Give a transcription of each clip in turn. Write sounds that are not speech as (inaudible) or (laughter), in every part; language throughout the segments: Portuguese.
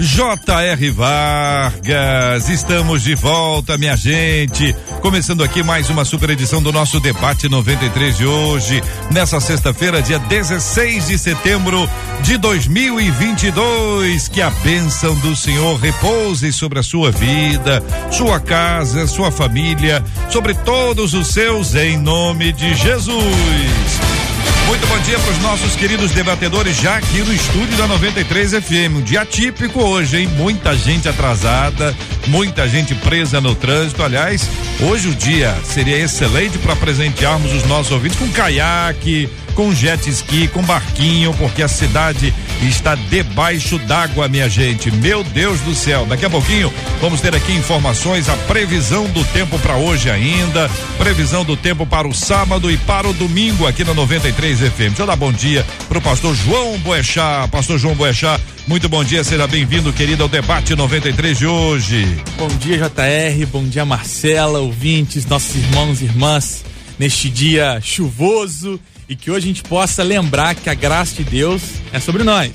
J.R. Vargas. Estamos de volta, minha gente. Começando aqui mais uma super edição do nosso debate 93 de hoje, nessa sexta-feira, dia 16 de setembro de 2022. Que a bênção do Senhor repouse sobre a sua vida, sua casa, sua família, sobre todos os seus, em nome de Jesus. Muito bom dia para os nossos queridos debatedores já aqui no estúdio da 93 FM. Um dia típico hoje, hein? Muita gente atrasada, muita gente presa no trânsito. Aliás, hoje o dia seria excelente para presentearmos os nossos ouvintes com caiaque, com jet ski, com barquinho, porque a cidade está debaixo d'água, minha gente. Meu Deus do céu. Daqui a pouquinho vamos ter aqui informações, a previsão do tempo para hoje ainda, previsão do tempo para o sábado e para o domingo aqui na 93 FM. Deixa eu dar bom dia pro pastor João Boechat. Pastor João Boechat, muito bom dia, seja bem-vindo, querido, ao debate 93 de hoje. Bom dia, JR, bom dia, Marcela, ouvintes, nossos irmãos e irmãs, neste dia chuvoso e que hoje a gente possa lembrar que a graça de Deus é sobre nós.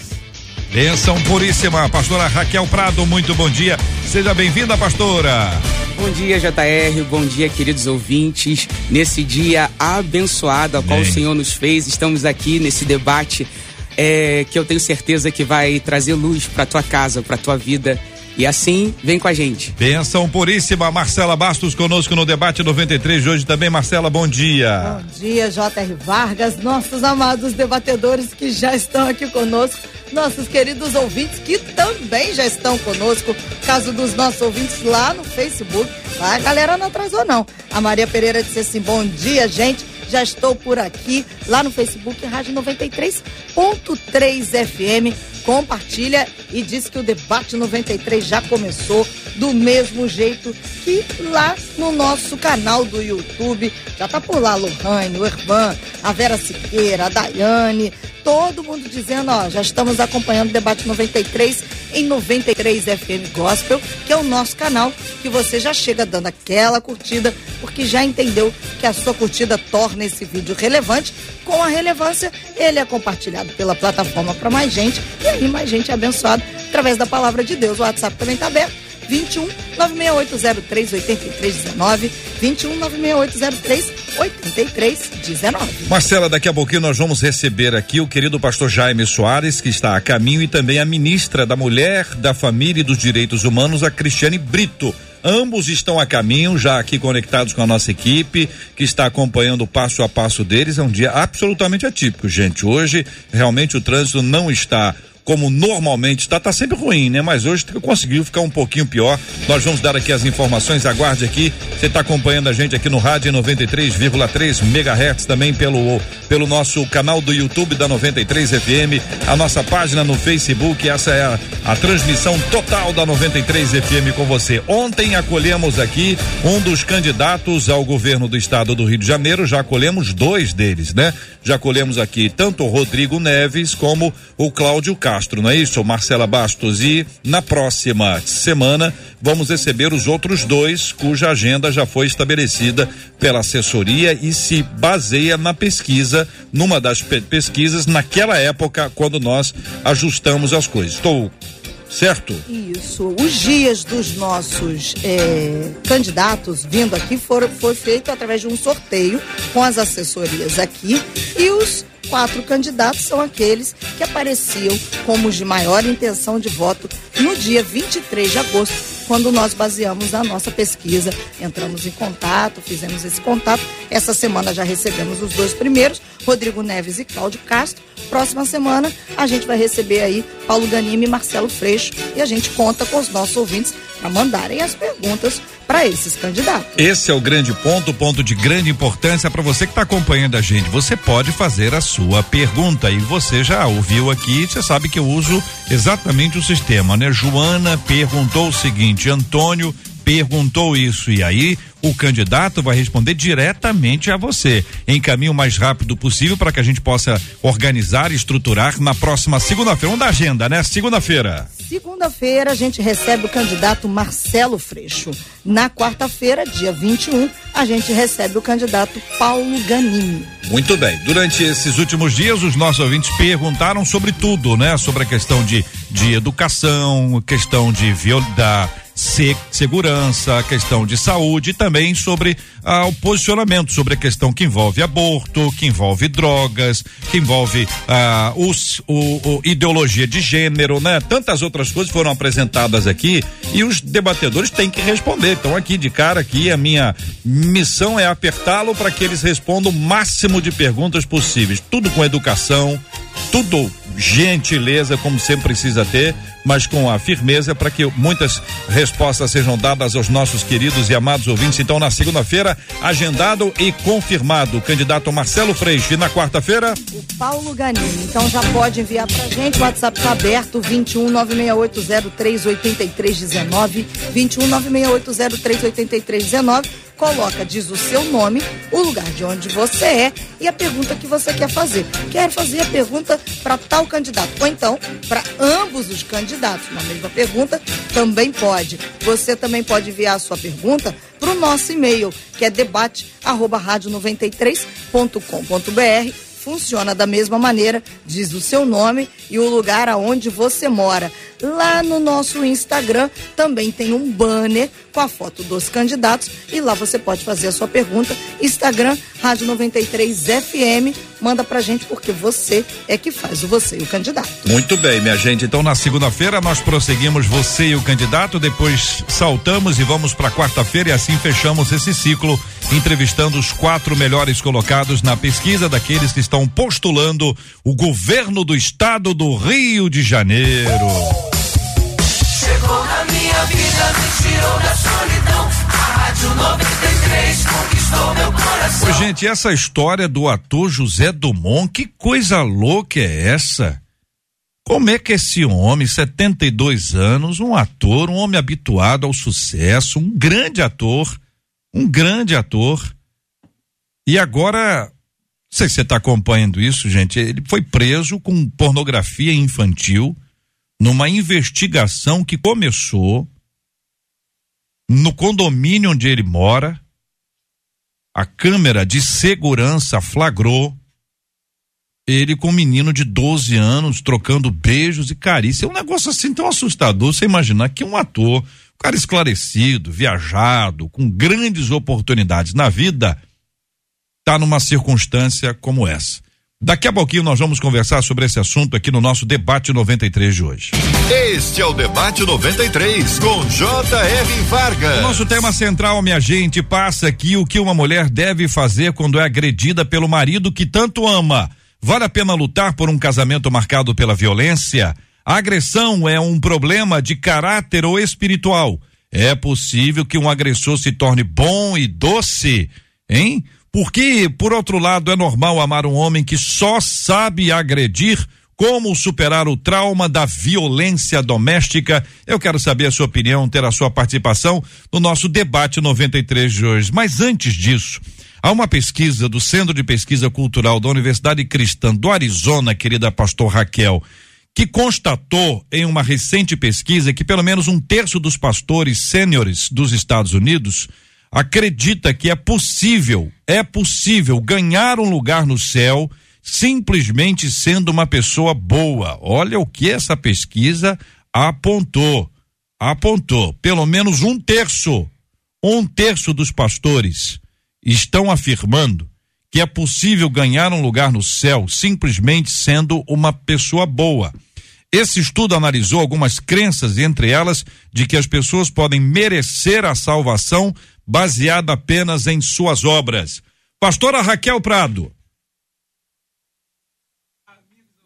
Benção puríssima, pastora Raquel Prado, muito bom dia. Seja bem-vinda, pastora. Bom dia, JR. Bom dia, queridos ouvintes. Nesse dia abençoado, a qual o Senhor nos fez, estamos aqui nesse debate é, que eu tenho certeza que vai trazer luz para tua casa, para tua vida. E assim, vem com a gente. Benção puríssima, Marcela Bastos conosco no debate 93 de hoje também. Marcela, bom dia. Bom dia, J.R. Vargas, nossos amados debatedores que já estão aqui conosco, nossos queridos ouvintes que também já estão conosco, caso dos nossos ouvintes lá no Facebook. Lá a galera não atrasou, não. A Maria Pereira disse assim: bom dia, gente. Já estou por aqui, lá no Facebook, Rádio 93.3 FM compartilha e diz que o debate 93 já começou do mesmo jeito que lá no nosso canal do YouTube. Já tá por lá Lohane, o Ervan, a Vera Siqueira, a Daiane, todo mundo dizendo, ó, já estamos acompanhando o debate 93 em 93 FM Gospel, que é o nosso canal, que você já chega dando aquela curtida, porque já entendeu que a sua curtida torna esse vídeo relevante. Com a relevância, ele é compartilhado pela plataforma para mais gente e aí mais gente abençoada através da palavra de Deus. O WhatsApp também está aberto. 21 96803 8319 21 96803 8319. Marcela, daqui a pouquinho nós vamos receber aqui o querido pastor Jaime Soares, que está a caminho, e também a ministra da Mulher, da Família e dos Direitos Humanos, a Cristiane Brito. Ambos estão a caminho, já aqui conectados com a nossa equipe, que está acompanhando o passo a passo deles. É um dia absolutamente atípico, gente. Hoje, realmente, o trânsito não está como normalmente está, está sempre ruim, né? Mas hoje conseguiu ficar um pouquinho pior. Nós vamos dar aqui as informações, aguarde aqui. Você está acompanhando a gente aqui no rádio 93,3 MHz, também pelo, pelo nosso canal do YouTube da 93 FM, a nossa página no Facebook. Essa é a, a transmissão total da 93 FM com você. Ontem acolhemos aqui um dos candidatos ao governo do estado do Rio de Janeiro, já acolhemos dois deles, né? Já acolhemos aqui tanto o Rodrigo Neves como o Cláudio Castro. Castro, não é isso, Marcela Bastos? E na próxima semana vamos receber os outros dois, cuja agenda já foi estabelecida pela assessoria e se baseia na pesquisa, numa das pe pesquisas, naquela época, quando nós ajustamos as coisas. Estou certo? Isso. Os dias dos nossos é, candidatos vindo aqui foram, foi feito através de um sorteio com as assessorias aqui e os quatro candidatos são aqueles que apareciam como os de maior intenção de voto no dia 23 de agosto, quando nós baseamos a nossa pesquisa. Entramos em contato, fizemos esse contato. Essa semana já recebemos os dois primeiros, Rodrigo Neves e Cláudio Castro. Próxima semana a gente vai receber aí Paulo Ganime e Marcelo Freixo e a gente conta com os nossos ouvintes para mandarem as perguntas para esses candidatos. Esse é o grande ponto, ponto de grande importância para você que está acompanhando a gente. Você pode fazer a sua pergunta e você já ouviu aqui, você sabe que eu uso exatamente o sistema, né? Joana perguntou o seguinte: Antônio perguntou isso e aí o candidato vai responder diretamente a você. Encaminhe o mais rápido possível para que a gente possa organizar e estruturar na próxima segunda-feira. Vamos da agenda, né? Segunda-feira. Segunda-feira a gente recebe o candidato Marcelo Freixo. Na quarta-feira, dia 21, a gente recebe o candidato Paulo Ganini. Muito bem. Durante esses últimos dias, os nossos ouvintes perguntaram sobre tudo, né? Sobre a questão de, de educação, questão de viol, da se, segurança, a questão de saúde e também sobre ah, o posicionamento sobre a questão que envolve aborto, que envolve drogas, que envolve ah, os, o, o, ideologia de gênero, né? Tantas outras coisas foram apresentadas aqui e os debatedores têm que responder. Então aqui de cara aqui a minha missão é apertá-lo para que eles respondam o máximo de perguntas possíveis, tudo com educação, tudo gentileza, como sempre precisa ter, mas com a firmeza para que muitas respostas sejam dadas aos nossos queridos e amados ouvintes. Então, na segunda-feira, agendado e confirmado, o candidato Marcelo Freixo. E na quarta-feira? O Paulo Ganini. Então já pode enviar pra gente. O WhatsApp está aberto: 21 968038319. 21 968038319 coloca, diz o seu nome, o lugar de onde você é e a pergunta que você quer fazer. Quer fazer a pergunta para tal candidato, ou então para ambos os candidatos, na mesma pergunta, também pode. Você também pode enviar a sua pergunta para o nosso e-mail, que é debate@radio93.com.br funciona da mesma maneira, diz o seu nome e o lugar aonde você mora. Lá no nosso Instagram também tem um banner com a foto dos candidatos e lá você pode fazer a sua pergunta. Instagram Rádio 93 FM, manda pra gente porque você é que faz o você e o candidato. Muito bem, minha gente. Então na segunda-feira nós prosseguimos você e o candidato, depois saltamos e vamos para quarta-feira e assim fechamos esse ciclo entrevistando os quatro melhores colocados na pesquisa daqueles que estão postulando o governo do estado do Rio de Janeiro. Chegou na minha vida, me gente, essa história do ator José Dumont, que coisa louca é essa? Como é que esse homem, 72 anos, um ator, um homem habituado ao sucesso, um grande ator, um grande ator. E agora, não sei se você está acompanhando isso, gente. Ele foi preso com pornografia infantil numa investigação que começou no condomínio onde ele mora. A câmera de segurança flagrou ele com um menino de 12 anos trocando beijos e carícia. É um negócio assim tão assustador. Você imaginar que um ator um cara esclarecido, viajado, com grandes oportunidades na vida, está numa circunstância como essa. Daqui a pouquinho nós vamos conversar sobre esse assunto aqui no nosso debate 93 de hoje. Este é o debate 93 com J.R. Vargas. O nosso tema central, minha gente, passa aqui o que uma mulher deve fazer quando é agredida pelo marido que tanto ama. Vale a pena lutar por um casamento marcado pela violência? A agressão é um problema de caráter ou espiritual. É possível que um agressor se torne bom e doce, hein? Porque, por outro lado, é normal amar um homem que só sabe agredir. Como superar o trauma da violência doméstica? Eu quero saber a sua opinião, ter a sua participação no nosso debate 93 de hoje. Mas antes disso, há uma pesquisa do Centro de Pesquisa Cultural da Universidade Cristã do Arizona, querida pastor Raquel, que constatou em uma recente pesquisa que pelo menos um terço dos pastores sêniores dos Estados Unidos acredita que é possível, é possível ganhar um lugar no céu simplesmente sendo uma pessoa boa. Olha o que essa pesquisa apontou. Apontou. Pelo menos um terço, um terço dos pastores estão afirmando que é possível ganhar um lugar no céu simplesmente sendo uma pessoa boa. Esse estudo analisou algumas crenças, entre elas de que as pessoas podem merecer a salvação baseada apenas em suas obras. Pastora Raquel Prado.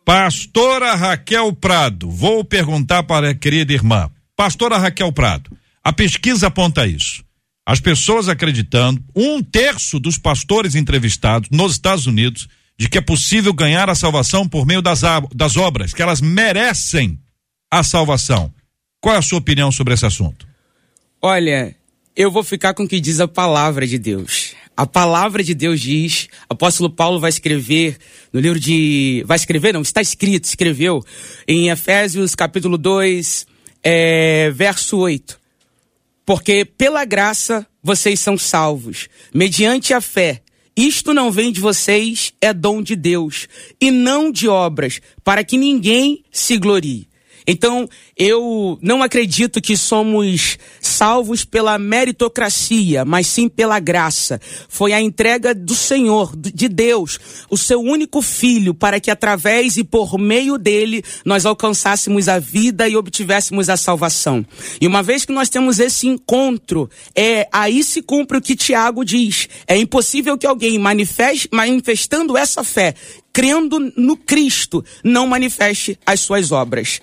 Pastora Raquel Prado, vou perguntar para a querida irmã. Pastora Raquel Prado, a pesquisa aponta isso. as pessoas acreditando, um terço dos pastores entrevistados nos Estados Unidos, de que é possível ganhar a salvação por meio das, das obras, que elas merecem a salvação. Qual é a sua opinião sobre esse assunto? Olha, eu vou ficar com o que diz a palavra de Deus. A palavra de Deus diz, apóstolo Paulo vai escrever no livro de. Vai escrever, não, está escrito, escreveu em Efésios capítulo 2, é, verso 8 porque pela graça vocês são salvos, mediante a fé. Isto não vem de vocês, é dom de Deus, e não de obras, para que ninguém se glorie. Então, eu não acredito que somos salvos pela meritocracia, mas sim pela graça. Foi a entrega do Senhor, de Deus, o seu único filho, para que através e por meio dele nós alcançássemos a vida e obtivéssemos a salvação. E uma vez que nós temos esse encontro, é aí se cumpre o que Tiago diz. É impossível que alguém manifeste, manifestando essa fé, crendo no Cristo, não manifeste as suas obras.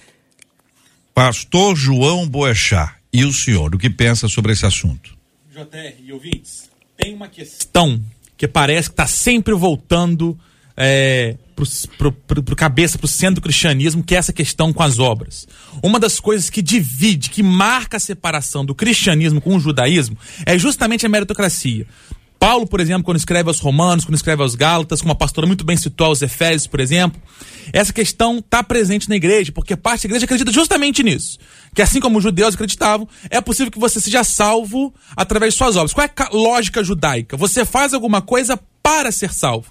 Pastor João Boechat, e o senhor, o que pensa sobre esse assunto? JR e ouvintes, tem uma questão que parece que está sempre voltando é, pro, pro cabeça, pro centro do cristianismo, que é essa questão com as obras. Uma das coisas que divide, que marca a separação do cristianismo com o judaísmo, é justamente a meritocracia. Paulo, por exemplo, quando escreve aos Romanos, quando escreve aos Gálatas, como a pastora muito bem citou aos Efésios, por exemplo, essa questão está presente na igreja, porque parte da igreja acredita justamente nisso. Que assim como os judeus acreditavam, é possível que você seja salvo através de suas obras. Qual é a lógica judaica? Você faz alguma coisa para ser salvo.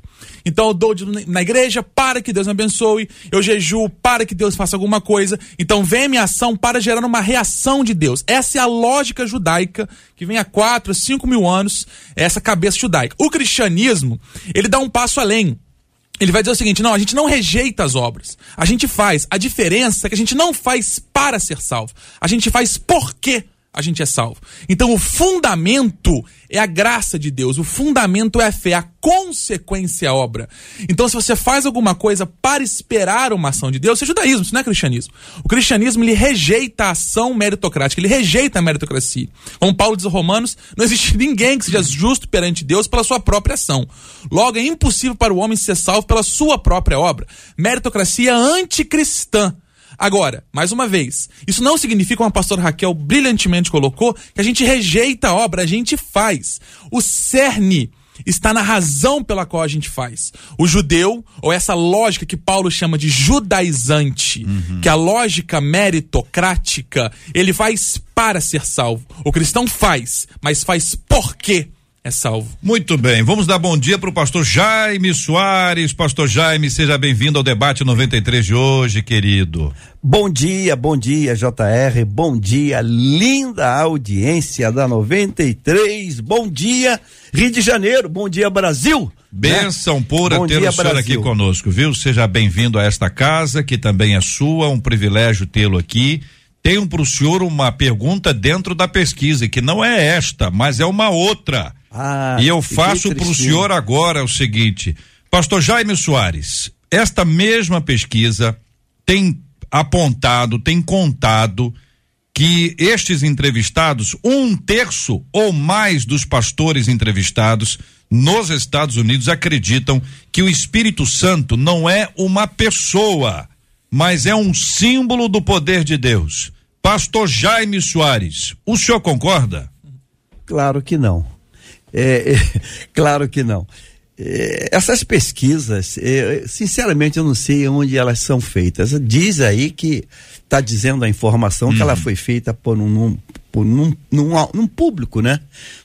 Então eu dou na igreja para que Deus me abençoe, eu jejuo para que Deus faça alguma coisa. Então vem a minha ação para gerar uma reação de Deus. Essa é a lógica judaica que vem há 4, 5 mil anos, é essa cabeça judaica. O cristianismo, ele dá um passo além. Ele vai dizer o seguinte: não, a gente não rejeita as obras. A gente faz. A diferença é que a gente não faz para ser salvo. A gente faz porque a gente é salvo. Então o fundamento é a graça de Deus, o fundamento é a fé, a consequência é a obra. Então se você faz alguma coisa para esperar uma ação de Deus, isso é judaísmo, isso não é cristianismo. O cristianismo ele rejeita a ação meritocrática, ele rejeita a meritocracia. Como Paulo diz aos Romanos, não existe (laughs) ninguém que seja justo perante Deus pela sua própria ação. Logo é impossível para o homem ser salvo pela sua própria obra. Meritocracia anticristã Agora, mais uma vez, isso não significa, como a pastora Raquel brilhantemente colocou, que a gente rejeita a obra, a gente faz. O cerne está na razão pela qual a gente faz. O judeu, ou essa lógica que Paulo chama de judaizante, uhum. que é a lógica meritocrática, ele faz para ser salvo. O cristão faz, mas faz por quê? É salvo. Muito bem, vamos dar bom dia para o pastor Jaime Soares. Pastor Jaime, seja bem-vindo ao debate 93 de hoje, querido. Bom dia, bom dia, JR. Bom dia, linda audiência da 93. Bom dia, Rio de Janeiro. Bom dia, Brasil. Benção né? pura bom ter dia, o senhor Brasil. aqui conosco, viu? Seja bem-vindo a esta casa, que também é sua, um privilégio tê-lo aqui. Tenho para o senhor uma pergunta dentro da pesquisa, que não é esta, mas é uma outra. Ah, e eu faço para o senhor agora o seguinte, Pastor Jaime Soares, esta mesma pesquisa tem apontado, tem contado que estes entrevistados, um terço ou mais dos pastores entrevistados nos Estados Unidos acreditam que o Espírito Santo não é uma pessoa, mas é um símbolo do poder de Deus. Pastor Jaime Soares, o senhor concorda? Claro que não. É, é, (laughs) claro que não. É, essas pesquisas, é, sinceramente, eu não sei onde elas são feitas. Diz aí que está dizendo a informação que ela uhum. foi feita por um, por num, num, num, público, né?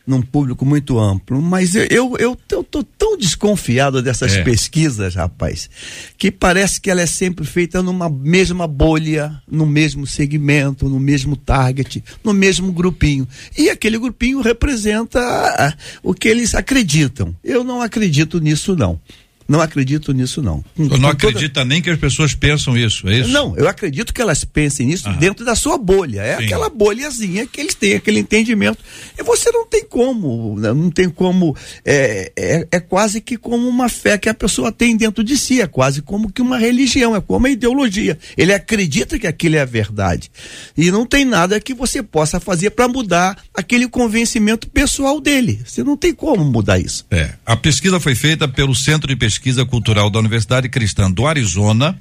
Num público muito amplo. Mas eu, eu, eu, eu tô tão desconfiado dessas é. pesquisas, rapaz, que parece que ela é sempre feita numa mesma bolha, no mesmo segmento, no mesmo target, no mesmo grupinho. E aquele grupinho representa o que eles acreditam. Eu não acredito nisso, não. Não acredito nisso, não. Com, não acredita toda... nem que as pessoas pensam isso, é isso? Não, eu acredito que elas pensem nisso Aham. dentro da sua bolha. É Sim. aquela bolhazinha que eles têm, aquele entendimento. E você não tem como, né? não tem como. É, é, é quase que como uma fé que a pessoa tem dentro de si, é quase como que uma religião, é como uma ideologia. Ele acredita que aquilo é a verdade. E não tem nada que você possa fazer para mudar aquele convencimento pessoal dele. Você não tem como mudar isso. É. A pesquisa foi feita pelo Centro de Pesquisa Cultural da Universidade Cristã do Arizona,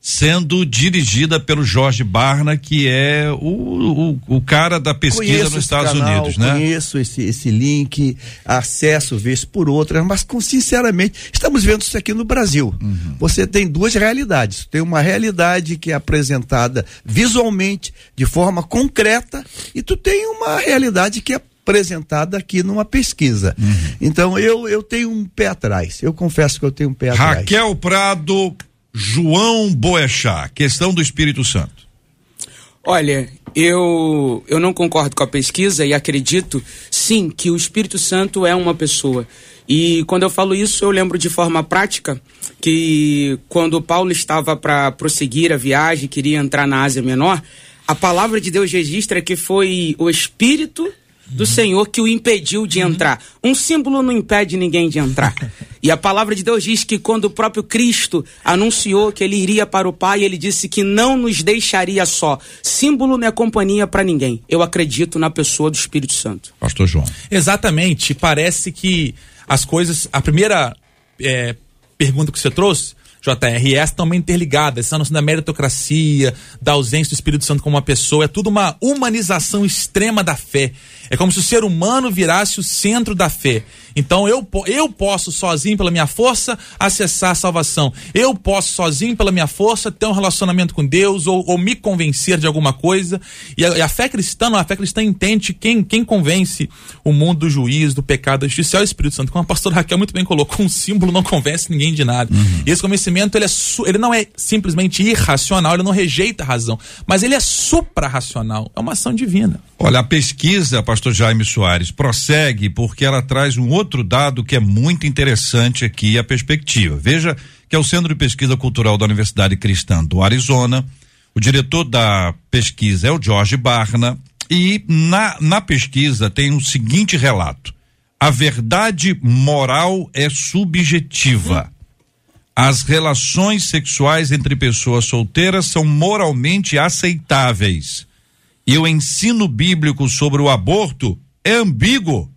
sendo dirigida pelo Jorge Barna, que é o, o, o cara da pesquisa conheço nos Estados canal, Unidos, né? Conheço esse, esse link, acesso vez por outra, mas com, sinceramente, estamos vendo isso aqui no Brasil. Uhum. Você tem duas realidades. Tem uma realidade que é apresentada visualmente, de forma concreta, e tu tem uma realidade que é apresentada aqui numa pesquisa. Uhum. Então eu, eu tenho um pé atrás. Eu confesso que eu tenho um pé atrás. Raquel Prado, João Boechat, questão do Espírito Santo. Olha, eu, eu não concordo com a pesquisa e acredito, sim, que o Espírito Santo é uma pessoa. E quando eu falo isso, eu lembro de forma prática que quando Paulo estava para prosseguir a viagem, queria entrar na Ásia Menor, a palavra de Deus registra que foi o Espírito do Senhor que o impediu de uhum. entrar. Um símbolo não impede ninguém de entrar. (laughs) E a palavra de Deus diz que quando o próprio Cristo anunciou que ele iria para o Pai, ele disse que não nos deixaria só. Símbolo não é companhia para ninguém. Eu acredito na pessoa do Espírito Santo. Pastor João. Exatamente. Parece que as coisas. A primeira é, pergunta que você trouxe JRS também interligadas. Essa noção da meritocracia, da ausência do Espírito Santo como uma pessoa, é tudo uma humanização extrema da fé. É como se o ser humano virasse o centro da fé. Então eu, eu posso sozinho, pela minha força, acessar a salvação. Eu posso sozinho, pela minha força, ter um relacionamento com Deus ou, ou me convencer de alguma coisa. E a, e a, fé cristã, não, a fé cristã entende quem, quem convence o mundo do juízo, do pecado, da justiça é o Espírito Santo. Como a pastora Raquel muito bem colocou, um símbolo não convence ninguém de nada. Uhum. E esse convencimento, ele, é ele não é simplesmente irracional, ele não rejeita a razão, mas ele é suprarracional. É uma ação divina. Olha, a pesquisa, pastor Jaime Soares, prossegue porque ela traz um outro dado que é muito interessante aqui, a perspectiva. Veja que é o Centro de Pesquisa Cultural da Universidade Cristã do Arizona. O diretor da pesquisa é o Jorge Barna. E na, na pesquisa tem o seguinte relato: a verdade moral é subjetiva. As relações sexuais entre pessoas solteiras são moralmente aceitáveis e o ensino bíblico sobre o aborto é ambíguo.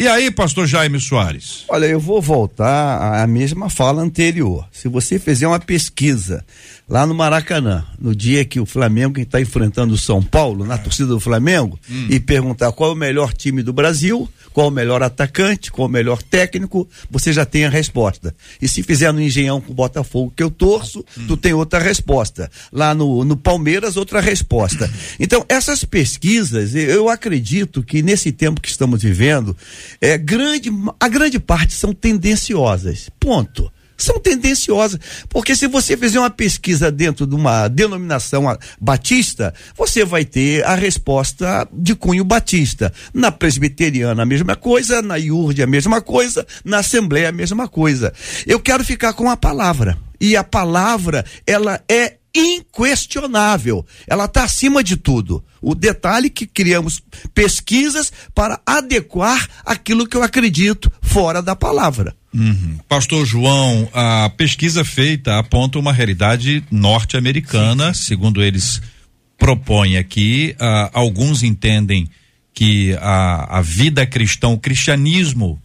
E aí, pastor Jaime Soares? Olha, eu vou voltar à mesma fala anterior. Se você fizer uma pesquisa lá no Maracanã, no dia que o Flamengo está enfrentando o São Paulo, na torcida do Flamengo, hum. e perguntar qual é o melhor time do Brasil, qual o melhor atacante, qual o melhor técnico, você já tem a resposta. E se fizer no Engenhão com o Botafogo, que eu torço, hum. tu tem outra resposta. Lá no, no Palmeiras, outra resposta. (laughs) Então, essas pesquisas, eu acredito que nesse tempo que estamos vivendo, é, grande, a grande parte são tendenciosas. Ponto são tendenciosas. Porque se você fizer uma pesquisa dentro de uma denominação batista, você vai ter a resposta de cunho batista. Na presbiteriana, a mesma coisa, na IURD, a mesma coisa, na Assembleia, a mesma coisa. Eu quero ficar com a palavra. E a palavra, ela é inquestionável. Ela está acima de tudo. O detalhe é que criamos pesquisas para adequar aquilo que eu acredito fora da palavra. Uhum. Pastor João, a pesquisa feita aponta uma realidade norte-americana, segundo eles propõem aqui. Uh, alguns entendem que a, a vida cristã, o cristianismo,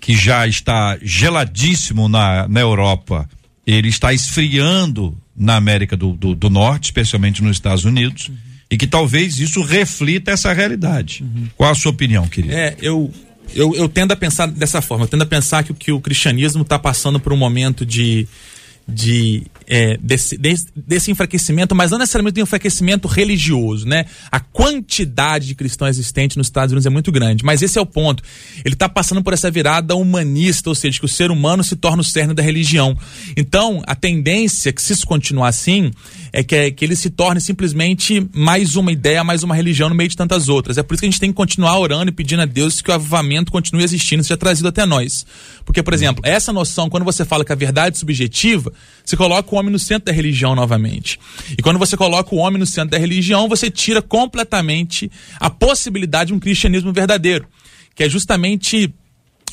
que já está geladíssimo na, na Europa, ele está esfriando na América do, do, do Norte, especialmente nos Estados Unidos. Uhum. E que talvez isso reflita essa realidade. Uhum. Qual a sua opinião, querido? É, eu eu, eu tendo a pensar dessa forma, eu tendo a pensar que, que o cristianismo está passando por um momento de, de é, desse, desse, desse, enfraquecimento, mas não necessariamente do enfraquecimento religioso, né? A quantidade de cristãos existentes nos Estados Unidos é muito grande, mas esse é o ponto. Ele está passando por essa virada humanista, ou seja, que o ser humano se torna o cerne da religião. Então, a tendência, que se isso continuar assim, é que, é que ele se torne simplesmente mais uma ideia, mais uma religião no meio de tantas outras. É por isso que a gente tem que continuar orando e pedindo a Deus que o avivamento continue existindo, seja trazido até nós. Porque, por exemplo, essa noção, quando você fala que a verdade é subjetiva, você coloca o homem no centro da religião novamente. E quando você coloca o homem no centro da religião, você tira completamente a possibilidade de um cristianismo verdadeiro, que é justamente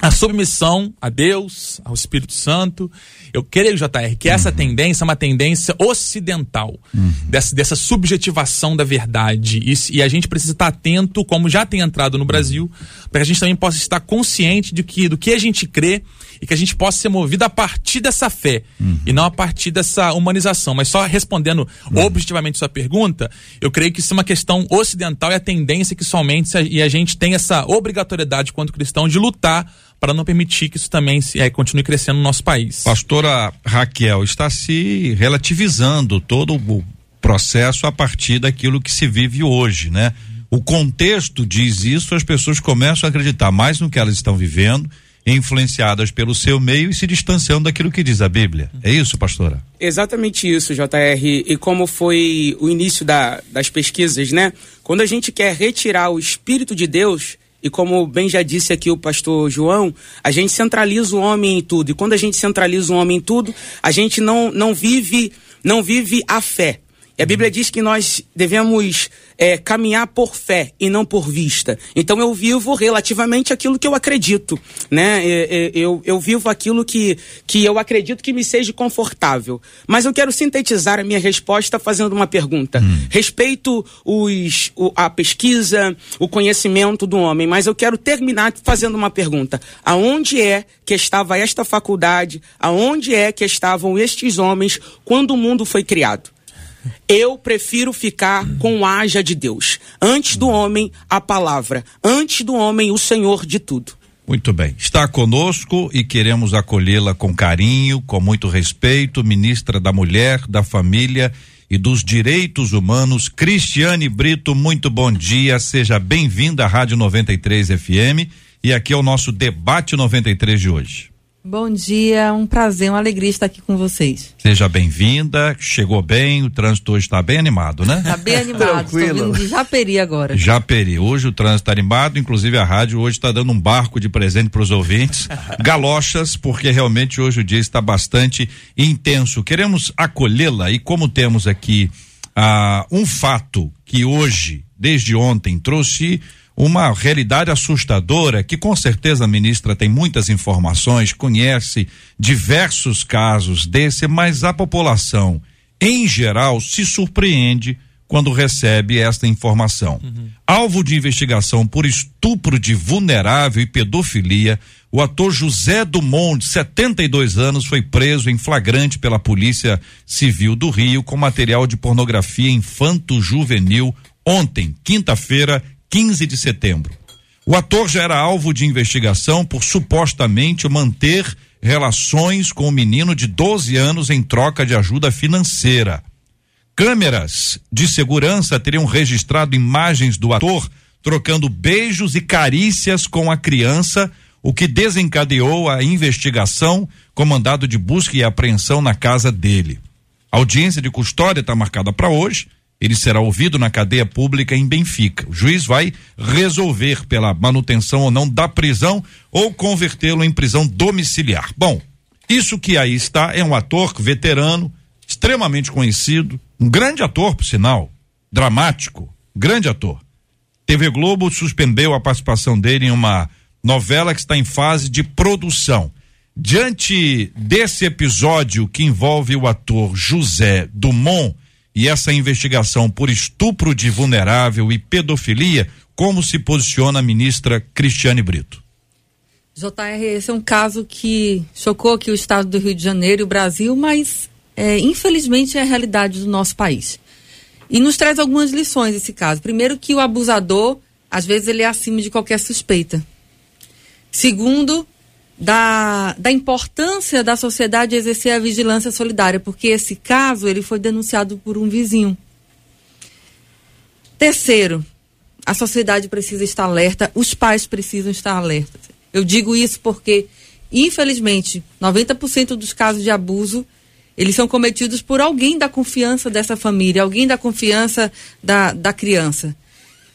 a submissão a Deus, ao Espírito Santo. Eu creio, JR, que essa uhum. tendência é uma tendência ocidental, uhum. dessa, dessa subjetivação da verdade. E, e, a gente precisa estar atento, como já tem entrado no Brasil, para que a gente também possa estar consciente de que, do que a gente crê e que a gente possa ser movido a partir dessa fé uhum. e não a partir dessa humanização. Mas só respondendo uhum. objetivamente sua pergunta, eu creio que isso é uma questão ocidental e a tendência que somente e a gente tem essa obrigatoriedade quanto cristão de lutar para não permitir que isso também se, é, continue crescendo no nosso país. Pastora Raquel, está se relativizando todo o processo a partir daquilo que se vive hoje, né? O contexto diz isso, as pessoas começam a acreditar mais no que elas estão vivendo influenciadas pelo seu meio e se distanciando daquilo que diz a Bíblia. É isso, pastora? Exatamente isso, JR. E como foi o início da, das pesquisas, né? Quando a gente quer retirar o Espírito de Deus, e como bem já disse aqui o pastor João, a gente centraliza o homem em tudo. E quando a gente centraliza o homem em tudo, a gente não, não vive não vive a fé. E a Bíblia diz que nós devemos é, caminhar por fé e não por vista. Então eu vivo relativamente aquilo que eu acredito, né? Eu, eu vivo aquilo que, que eu acredito que me seja confortável. Mas eu quero sintetizar a minha resposta fazendo uma pergunta. Hum. Respeito os, o, a pesquisa, o conhecimento do homem, mas eu quero terminar fazendo uma pergunta. Aonde é que estava esta faculdade? Aonde é que estavam estes homens quando o mundo foi criado? Eu prefiro ficar com haja de Deus. Antes do homem, a palavra. Antes do homem, o Senhor de tudo. Muito bem. Está conosco e queremos acolhê-la com carinho, com muito respeito, ministra da Mulher, da Família e dos Direitos Humanos, Cristiane Brito. Muito bom dia. Seja bem-vinda à Rádio 93 FM. E aqui é o nosso debate 93 de hoje. Bom dia, um prazer, uma alegria estar aqui com vocês. Seja bem-vinda, chegou bem, o trânsito hoje está bem animado, né? Está bem (laughs) animado, estou vindo de Japeri agora. Japeri, hoje o trânsito está animado, inclusive a rádio hoje está dando um barco de presente para os ouvintes, (laughs) galochas, porque realmente hoje o dia está bastante intenso. Queremos acolhê-la e como temos aqui ah, um fato que hoje, desde ontem, trouxe uma realidade assustadora que com certeza a ministra tem muitas informações, conhece diversos casos desse, mas a população em geral se surpreende quando recebe esta informação. Uhum. Alvo de investigação por estupro de vulnerável e pedofilia, o ator José Dumont, de 72 anos, foi preso em flagrante pela Polícia Civil do Rio com material de pornografia infanto-juvenil ontem, quinta-feira, 15 de setembro. O ator já era alvo de investigação por supostamente manter relações com um menino de 12 anos em troca de ajuda financeira. Câmeras de segurança teriam registrado imagens do ator trocando beijos e carícias com a criança, o que desencadeou a investigação com mandado de busca e apreensão na casa dele. A audiência de custódia está marcada para hoje ele será ouvido na cadeia pública em Benfica. O juiz vai resolver pela manutenção ou não da prisão ou convertê-lo em prisão domiciliar. Bom, isso que aí está é um ator veterano, extremamente conhecido, um grande ator, por sinal, dramático, grande ator. TV Globo suspendeu a participação dele em uma novela que está em fase de produção. Diante desse episódio que envolve o ator José Dumont, e essa investigação por estupro de vulnerável e pedofilia, como se posiciona a ministra Cristiane Brito? JR, esse é um caso que chocou aqui o estado do Rio de Janeiro e o Brasil, mas é, infelizmente é a realidade do nosso país. E nos traz algumas lições esse caso. Primeiro que o abusador, às vezes ele é acima de qualquer suspeita. Segundo, da, da importância da sociedade exercer a vigilância solidária, porque esse caso ele foi denunciado por um vizinho. Terceiro, a sociedade precisa estar alerta, os pais precisam estar alertas. Eu digo isso porque, infelizmente, 90% dos casos de abuso eles são cometidos por alguém da confiança dessa família, alguém da confiança da, da criança.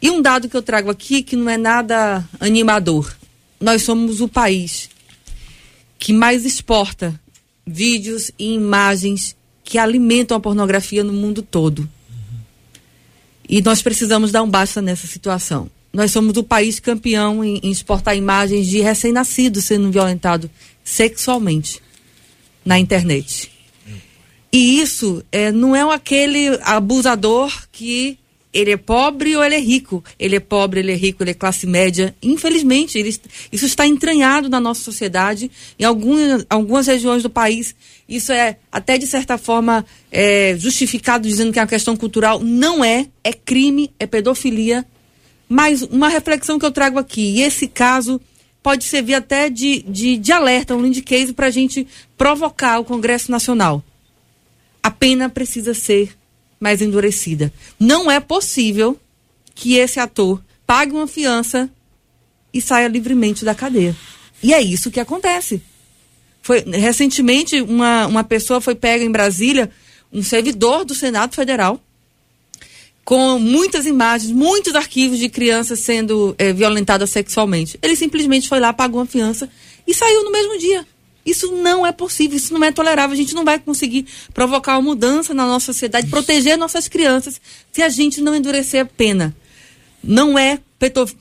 E um dado que eu trago aqui que não é nada animador. Nós somos o país que mais exporta vídeos e imagens que alimentam a pornografia no mundo todo. E nós precisamos dar um basta nessa situação. Nós somos o país campeão em, em exportar imagens de recém-nascidos sendo violentados sexualmente na internet. E isso é, não é aquele abusador que ele é pobre ou ele é rico. Ele é pobre, ele é rico, ele é classe média. Infelizmente, ele, isso está entranhado na nossa sociedade. Em algumas, algumas regiões do país, isso é até de certa forma é, justificado, dizendo que é uma questão cultural. Não é, é crime, é pedofilia. Mas uma reflexão que eu trago aqui, e esse caso pode servir até de, de, de alerta, um lead case para a gente provocar o Congresso Nacional. A pena precisa ser mais endurecida. Não é possível que esse ator pague uma fiança e saia livremente da cadeia. E é isso que acontece. Foi, recentemente, uma, uma pessoa foi pega em Brasília, um servidor do Senado Federal, com muitas imagens, muitos arquivos de crianças sendo é, violentadas sexualmente. Ele simplesmente foi lá, pagou uma fiança e saiu no mesmo dia. Isso não é possível, isso não é tolerável. A gente não vai conseguir provocar uma mudança na nossa sociedade, proteger nossas crianças, se a gente não endurecer a pena. Não é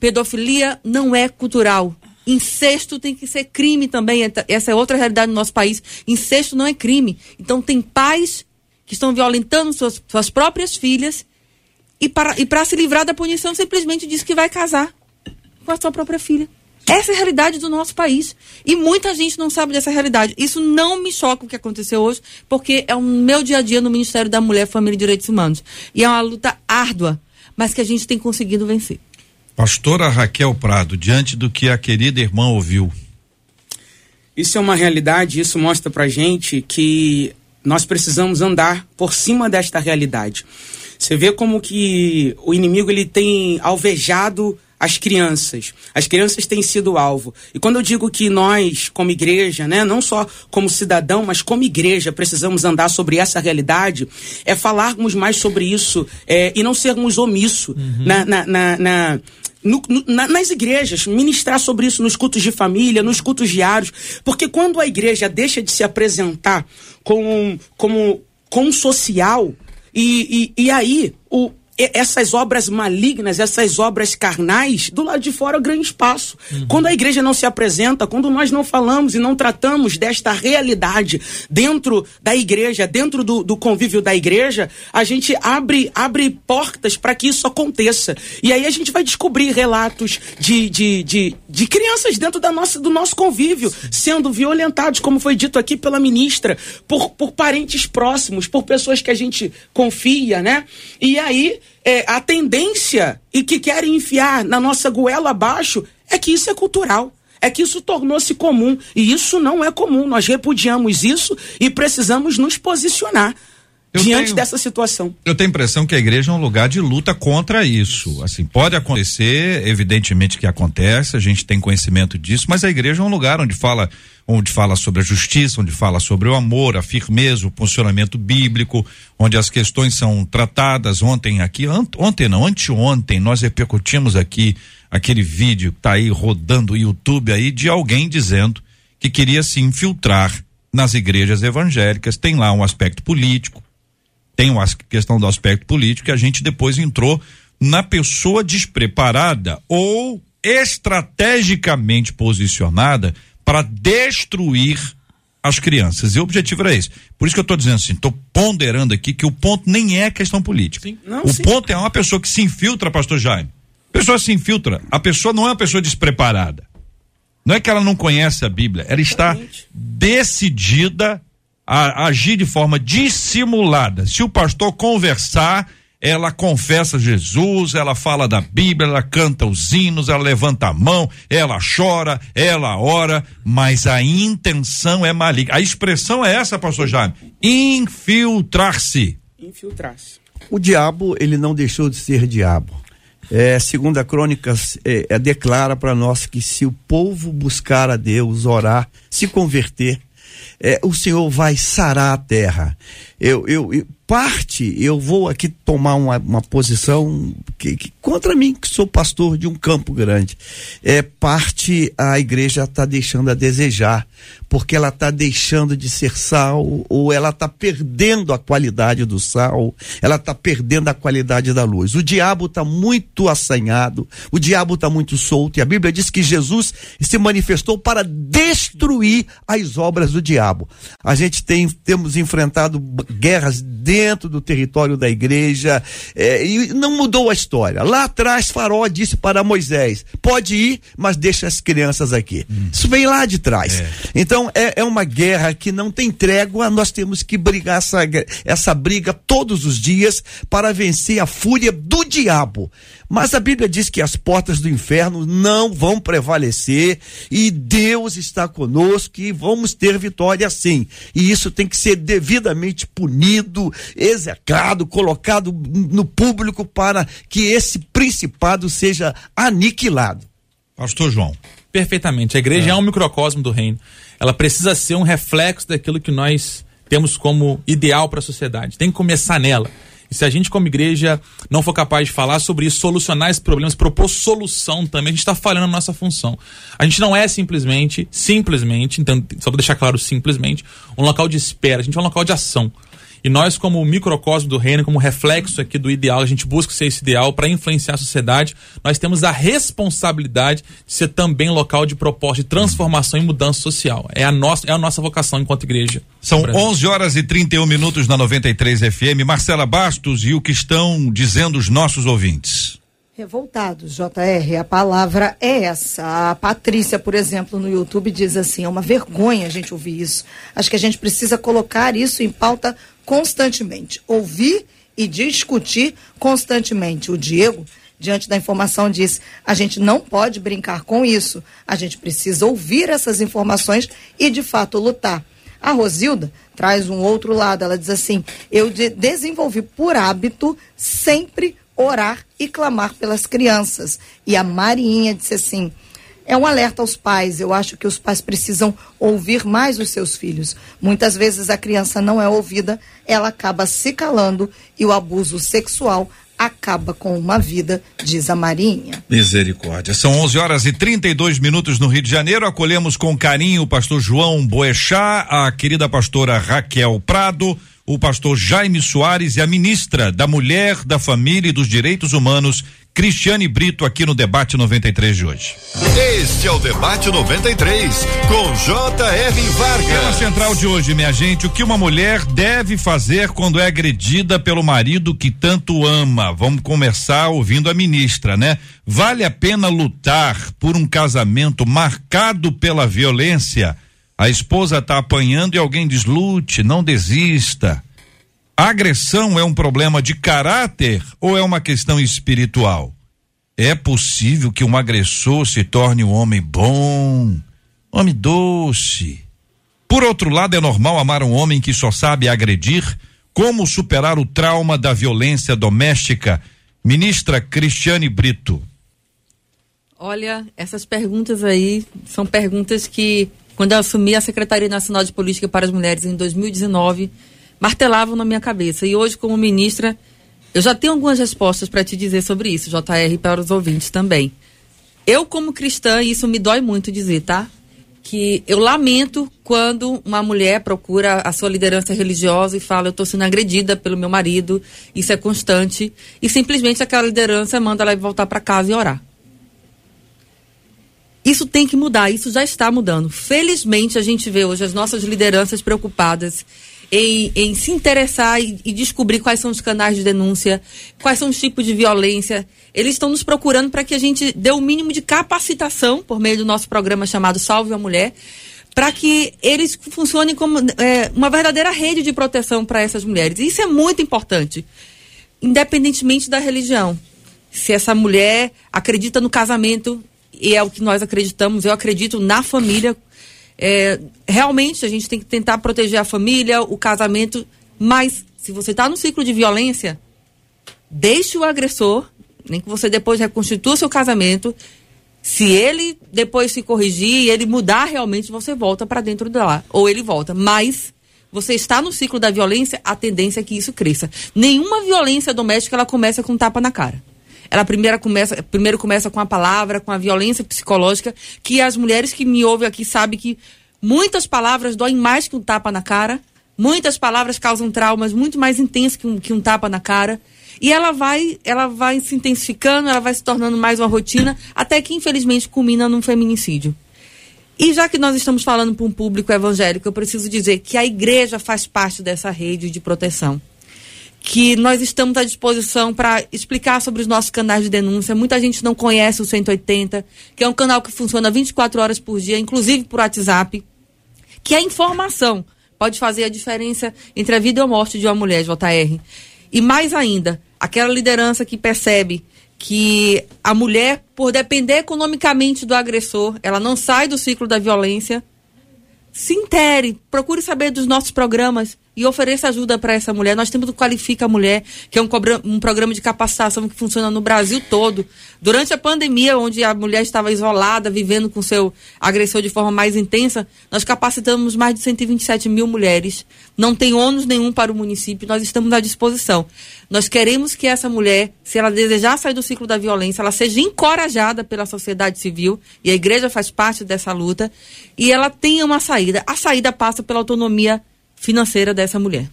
pedofilia, não é cultural. Incesto tem que ser crime também. Essa é outra realidade no nosso país. Incesto não é crime. Então, tem pais que estão violentando suas, suas próprias filhas e para, e para se livrar da punição simplesmente diz que vai casar com a sua própria filha. Essa é a realidade do nosso país. E muita gente não sabe dessa realidade. Isso não me choca o que aconteceu hoje, porque é o meu dia a dia no Ministério da Mulher, Família e Direitos Humanos. E é uma luta árdua, mas que a gente tem conseguido vencer. Pastora Raquel Prado, diante do que a querida irmã ouviu. Isso é uma realidade, isso mostra pra gente que nós precisamos andar por cima desta realidade. Você vê como que o inimigo ele tem alvejado as crianças. As crianças têm sido alvo. E quando eu digo que nós, como igreja, né, não só como cidadão, mas como igreja, precisamos andar sobre essa realidade, é falarmos mais sobre isso é, e não sermos omissos uhum. na, na, na, na no, no, nas igrejas, ministrar sobre isso nos cultos de família, nos cultos diários, porque quando a igreja deixa de se apresentar como, como, como social, e, e, e aí o, essas obras malignas, essas obras carnais, do lado de fora, grande espaço. Uhum. Quando a igreja não se apresenta, quando nós não falamos e não tratamos desta realidade dentro da igreja, dentro do, do convívio da igreja, a gente abre, abre portas para que isso aconteça. E aí a gente vai descobrir relatos de, de, de, de crianças dentro da nossa, do nosso convívio sendo violentados, como foi dito aqui pela ministra, por, por parentes próximos, por pessoas que a gente confia, né? E aí é, a tendência e que querem enfiar na nossa goela abaixo é que isso é cultural. É que isso tornou-se comum. E isso não é comum. Nós repudiamos isso e precisamos nos posicionar. Eu diante tenho, dessa situação. Eu tenho a impressão que a igreja é um lugar de luta contra isso. Assim, pode acontecer, evidentemente que acontece, a gente tem conhecimento disso, mas a igreja é um lugar onde fala onde fala sobre a justiça, onde fala sobre o amor, a firmeza, o funcionamento bíblico, onde as questões são tratadas. Ontem aqui, ontem não, anteontem, nós repercutimos aqui aquele vídeo que tá aí rodando o YouTube aí de alguém dizendo que queria se infiltrar nas igrejas evangélicas. Tem lá um aspecto político, tem uma questão do aspecto político que a gente depois entrou na pessoa despreparada ou estrategicamente posicionada para destruir as crianças. E o objetivo era esse. Por isso que eu estou dizendo assim, estou ponderando aqui que o ponto nem é questão política. Não, o sim. ponto é uma pessoa que se infiltra, pastor Jaime. A pessoa se infiltra. A pessoa não é uma pessoa despreparada. Não é que ela não conhece a Bíblia, ela está decidida a agir de forma dissimulada. Se o pastor conversar, ela confessa Jesus, ela fala da Bíblia, ela canta os hinos, ela levanta a mão, ela chora, ela ora, mas a intenção é maligna. A expressão é essa, pastor Jaime: infiltrar-se. Infiltrar-se. O diabo, ele não deixou de ser diabo. É, segunda Crônicas é, é, declara para nós que se o povo buscar a Deus, orar, se converter, é, o Senhor vai sarar a terra. Eu, eu, eu, parte, eu vou aqui tomar uma, uma posição que, que, contra mim, que sou pastor de um campo grande. É parte a igreja está deixando a desejar, porque ela está deixando de ser sal, ou ela está perdendo a qualidade do sal, ela está perdendo a qualidade da luz. O diabo está muito assanhado, o diabo está muito solto, e a Bíblia diz que Jesus se manifestou para destruir as obras do diabo. A gente tem temos enfrentado guerras dentro do território da igreja é, e não mudou a história. Lá atrás, Faraó disse para Moisés: pode ir, mas deixa as crianças aqui. Hum. Isso vem lá de trás. É. Então é, é uma guerra que não tem trégua. Nós temos que brigar essa, essa briga todos os dias para vencer a fúria do diabo. Mas a Bíblia diz que as portas do inferno não vão prevalecer e Deus está conosco e vamos ter vitória sim. E isso tem que ser devidamente punido, execrado, colocado no público para que esse principado seja aniquilado. Pastor João. Perfeitamente. A igreja é, é um microcosmo do reino. Ela precisa ser um reflexo daquilo que nós temos como ideal para a sociedade. Tem que começar nela. E se a gente, como igreja, não for capaz de falar sobre isso, solucionar esses problemas, propor solução também, a gente está falhando na nossa função. A gente não é simplesmente, simplesmente, então, só para deixar claro, simplesmente, um local de espera, a gente é um local de ação. E nós, como microcosmo do reino, como reflexo aqui do ideal, a gente busca ser esse ideal para influenciar a sociedade. Nós temos a responsabilidade de ser também local de proposta de transformação e mudança social. É a nossa, é a nossa vocação enquanto igreja. São 11 horas e 31 minutos na 93 FM. Marcela Bastos e o que estão dizendo os nossos ouvintes. Revoltados, JR, a palavra é essa. A Patrícia, por exemplo, no YouTube diz assim: é uma vergonha a gente ouvir isso. Acho que a gente precisa colocar isso em pauta constantemente. Ouvir e discutir constantemente. O Diego, diante da informação, diz: a gente não pode brincar com isso. A gente precisa ouvir essas informações e, de fato, lutar. A Rosilda traz um outro lado. Ela diz assim: eu de desenvolvi por hábito sempre orar e clamar pelas crianças. E a Marinha disse assim: é um alerta aos pais. Eu acho que os pais precisam ouvir mais os seus filhos. Muitas vezes a criança não é ouvida, ela acaba se calando e o abuso sexual acaba com uma vida, diz a Marinha. Misericórdia. São 11 horas e 32 minutos no Rio de Janeiro. Acolhemos com carinho o pastor João Boechat, a querida pastora Raquel Prado o pastor Jaime Soares e a ministra da Mulher, da Família e dos Direitos Humanos, Cristiane Brito, aqui no Debate 93 de hoje. Este é o Debate 93, com J.R. Vargas. Tema central de hoje, minha gente, o que uma mulher deve fazer quando é agredida pelo marido que tanto ama. Vamos começar ouvindo a ministra, né? Vale a pena lutar por um casamento marcado pela violência? A esposa está apanhando e alguém diz: lute, não desista. A agressão é um problema de caráter ou é uma questão espiritual? É possível que um agressor se torne um homem bom, homem doce. Por outro lado, é normal amar um homem que só sabe agredir? Como superar o trauma da violência doméstica? Ministra Cristiane Brito. Olha, essas perguntas aí são perguntas que quando eu assumi a Secretaria Nacional de Política para as Mulheres em 2019, martelavam na minha cabeça. E hoje, como ministra, eu já tenho algumas respostas para te dizer sobre isso, JR, para os ouvintes também. Eu, como cristã, isso me dói muito dizer, tá? Que eu lamento quando uma mulher procura a sua liderança religiosa e fala: Eu estou sendo agredida pelo meu marido, isso é constante, e simplesmente aquela liderança manda ela voltar para casa e orar. Isso tem que mudar, isso já está mudando. Felizmente, a gente vê hoje as nossas lideranças preocupadas em, em se interessar e, e, descobrir quais são os canais de denúncia, quais são os tipos de violência. Eles estão nos procurando para que a gente dê o mínimo de capacitação por meio do nosso programa chamado Salve a Mulher, para que eles funcionem como é, uma verdadeira rede de proteção para essas mulheres. Isso é muito importante. independentemente da religião. Se essa mulher acredita no casamento, e é o que nós acreditamos, eu acredito na família. É, realmente a gente tem que tentar proteger a família, o casamento, mas se você está no ciclo de violência, deixe o agressor, nem que você depois reconstitua seu casamento. Se ele depois se corrigir ele mudar realmente, você volta para dentro de lá. Ou ele volta. Mas você está no ciclo da violência, a tendência é que isso cresça. Nenhuma violência doméstica ela começa com um tapa na cara. Ela primeiro começa, primeiro começa com a palavra, com a violência psicológica, que as mulheres que me ouvem aqui sabem que muitas palavras doem mais que um tapa na cara. Muitas palavras causam traumas muito mais intensos que um, que um tapa na cara. E ela vai, ela vai se intensificando, ela vai se tornando mais uma rotina, até que infelizmente culmina num feminicídio. E já que nós estamos falando para um público evangélico, eu preciso dizer que a igreja faz parte dessa rede de proteção. Que nós estamos à disposição para explicar sobre os nossos canais de denúncia. Muita gente não conhece o 180, que é um canal que funciona 24 horas por dia, inclusive por WhatsApp. Que a informação pode fazer a diferença entre a vida e a morte de uma mulher, JR. E mais ainda, aquela liderança que percebe que a mulher, por depender economicamente do agressor, ela não sai do ciclo da violência. Se intere, procure saber dos nossos programas e ofereça ajuda para essa mulher. Nós temos o Qualifica a Mulher, que é um, um, programa de capacitação que funciona no Brasil todo. Durante a pandemia, onde a mulher estava isolada, vivendo com seu agressor de forma mais intensa, nós capacitamos mais de 127 mil mulheres. Não tem ônus nenhum para o município, nós estamos à disposição. Nós queremos que essa mulher, se ela desejar sair do ciclo da violência, ela seja encorajada pela sociedade civil, e a igreja faz parte dessa luta, e ela tenha uma saída. A saída passa pela autonomia financeira dessa mulher.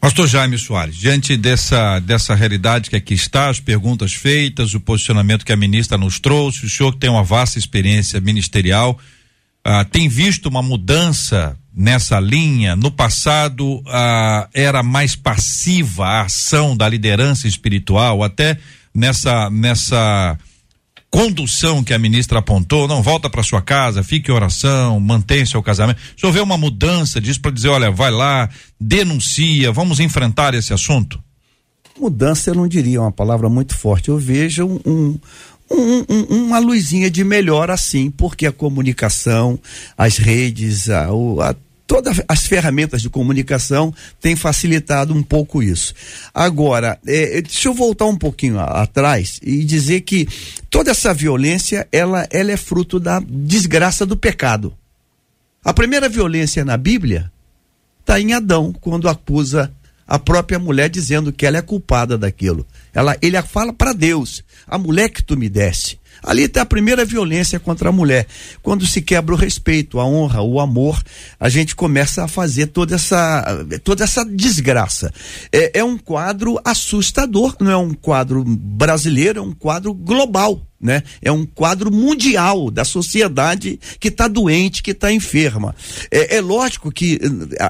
Pastor Jaime Soares, diante dessa, dessa realidade que aqui está, as perguntas feitas, o posicionamento que a ministra nos trouxe, o senhor que tem uma vasta experiência ministerial, ah, tem visto uma mudança nessa linha? No passado ah, era mais passiva a ação da liderança espiritual, até nessa, nessa condução que a ministra apontou, não volta para sua casa, fique em oração, mantenha seu casamento. Se houver uma mudança disso para dizer, olha, vai lá, denuncia, vamos enfrentar esse assunto? Mudança eu não diria uma palavra muito forte. Eu vejo um, um, um, uma luzinha de melhor assim, porque a comunicação, as redes, a, a todas as ferramentas de comunicação têm facilitado um pouco isso. Agora, é, deixa eu voltar um pouquinho a, atrás e dizer que toda essa violência, ela, ela é fruto da desgraça do pecado. A primeira violência na Bíblia está em Adão, quando acusa a própria mulher dizendo que ela é culpada daquilo. Ela, ele fala para Deus: a mulher que tu me deste. Ali está a primeira violência contra a mulher. Quando se quebra o respeito, a honra, o amor, a gente começa a fazer toda essa, toda essa desgraça. É, é um quadro assustador, não é um quadro brasileiro, é um quadro global. Né? É um quadro mundial da sociedade que está doente, que está enferma. É, é, lógico que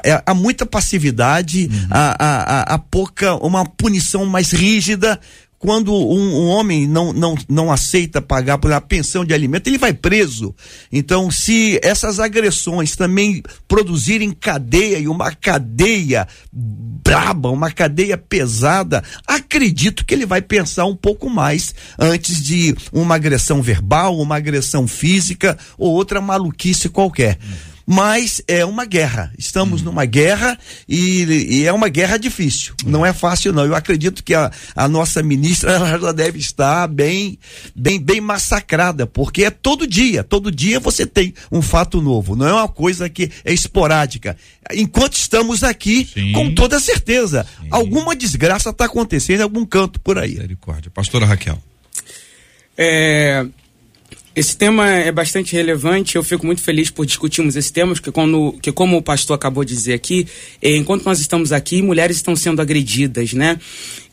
é, é, há muita passividade, uhum. há, há, há, pouca, uma punição mais rígida, quando um, um, homem não, não, não aceita pagar por uma pensão de alimento, ele vai preso. Então, se essas agressões também produzirem cadeia e uma cadeia braba, uma cadeia pesada, acredito que ele vai pensar um pouco mais antes de uma agressão verbal, uma agressão física ou outra maluquice qualquer. Uhum mas é uma guerra. Estamos hum. numa guerra e, e, é uma guerra difícil. Hum. Não é fácil, não. Eu acredito que a, a nossa ministra (laughs) ela deve estar bem, bem, bem massacrada, porque é todo dia. Todo dia você tem um fato novo. Não é uma coisa que é esporádica. Enquanto estamos aqui, Sim. com toda certeza, Sim. alguma desgraça está acontecendo em algum canto por aí. Misericórdia. Pastora Raquel. É, esse tema é bastante relevante. Eu fico muito feliz por discutirmos esse tema, porque, quando, que como o pastor acabou de dizer aqui, eh, enquanto nós estamos aqui, mulheres estão sendo agredidas, né?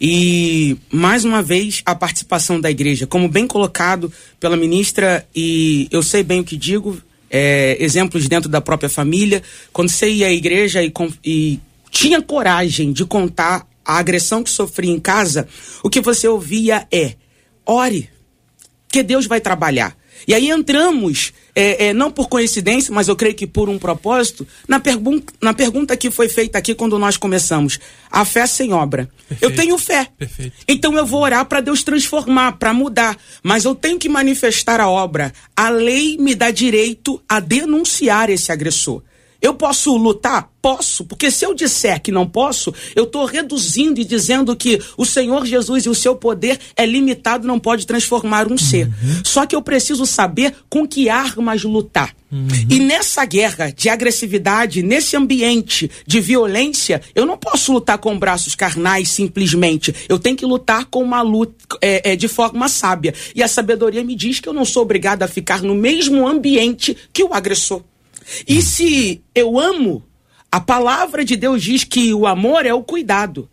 E, mais uma vez, a participação da igreja, como bem colocado pela ministra, e eu sei bem o que digo, é, exemplos dentro da própria família. Quando você ia à igreja e, e tinha coragem de contar a agressão que sofria em casa, o que você ouvia é: ore, que Deus vai trabalhar. E aí entramos, é, é, não por coincidência, mas eu creio que por um propósito, na, pergun na pergunta que foi feita aqui quando nós começamos: a fé sem obra. Perfeito. Eu tenho fé. Perfeito. Então eu vou orar para Deus transformar, para mudar. Mas eu tenho que manifestar a obra. A lei me dá direito a denunciar esse agressor. Eu posso lutar? Posso, porque se eu disser que não posso, eu estou reduzindo e dizendo que o Senhor Jesus e o seu poder é limitado, não pode transformar um uhum. ser. Só que eu preciso saber com que armas lutar. Uhum. E nessa guerra de agressividade, nesse ambiente de violência, eu não posso lutar com braços carnais simplesmente. Eu tenho que lutar com uma luta é, é, de forma sábia. E a sabedoria me diz que eu não sou obrigado a ficar no mesmo ambiente que o agressor. E se eu amo, a palavra de Deus diz que o amor é o cuidado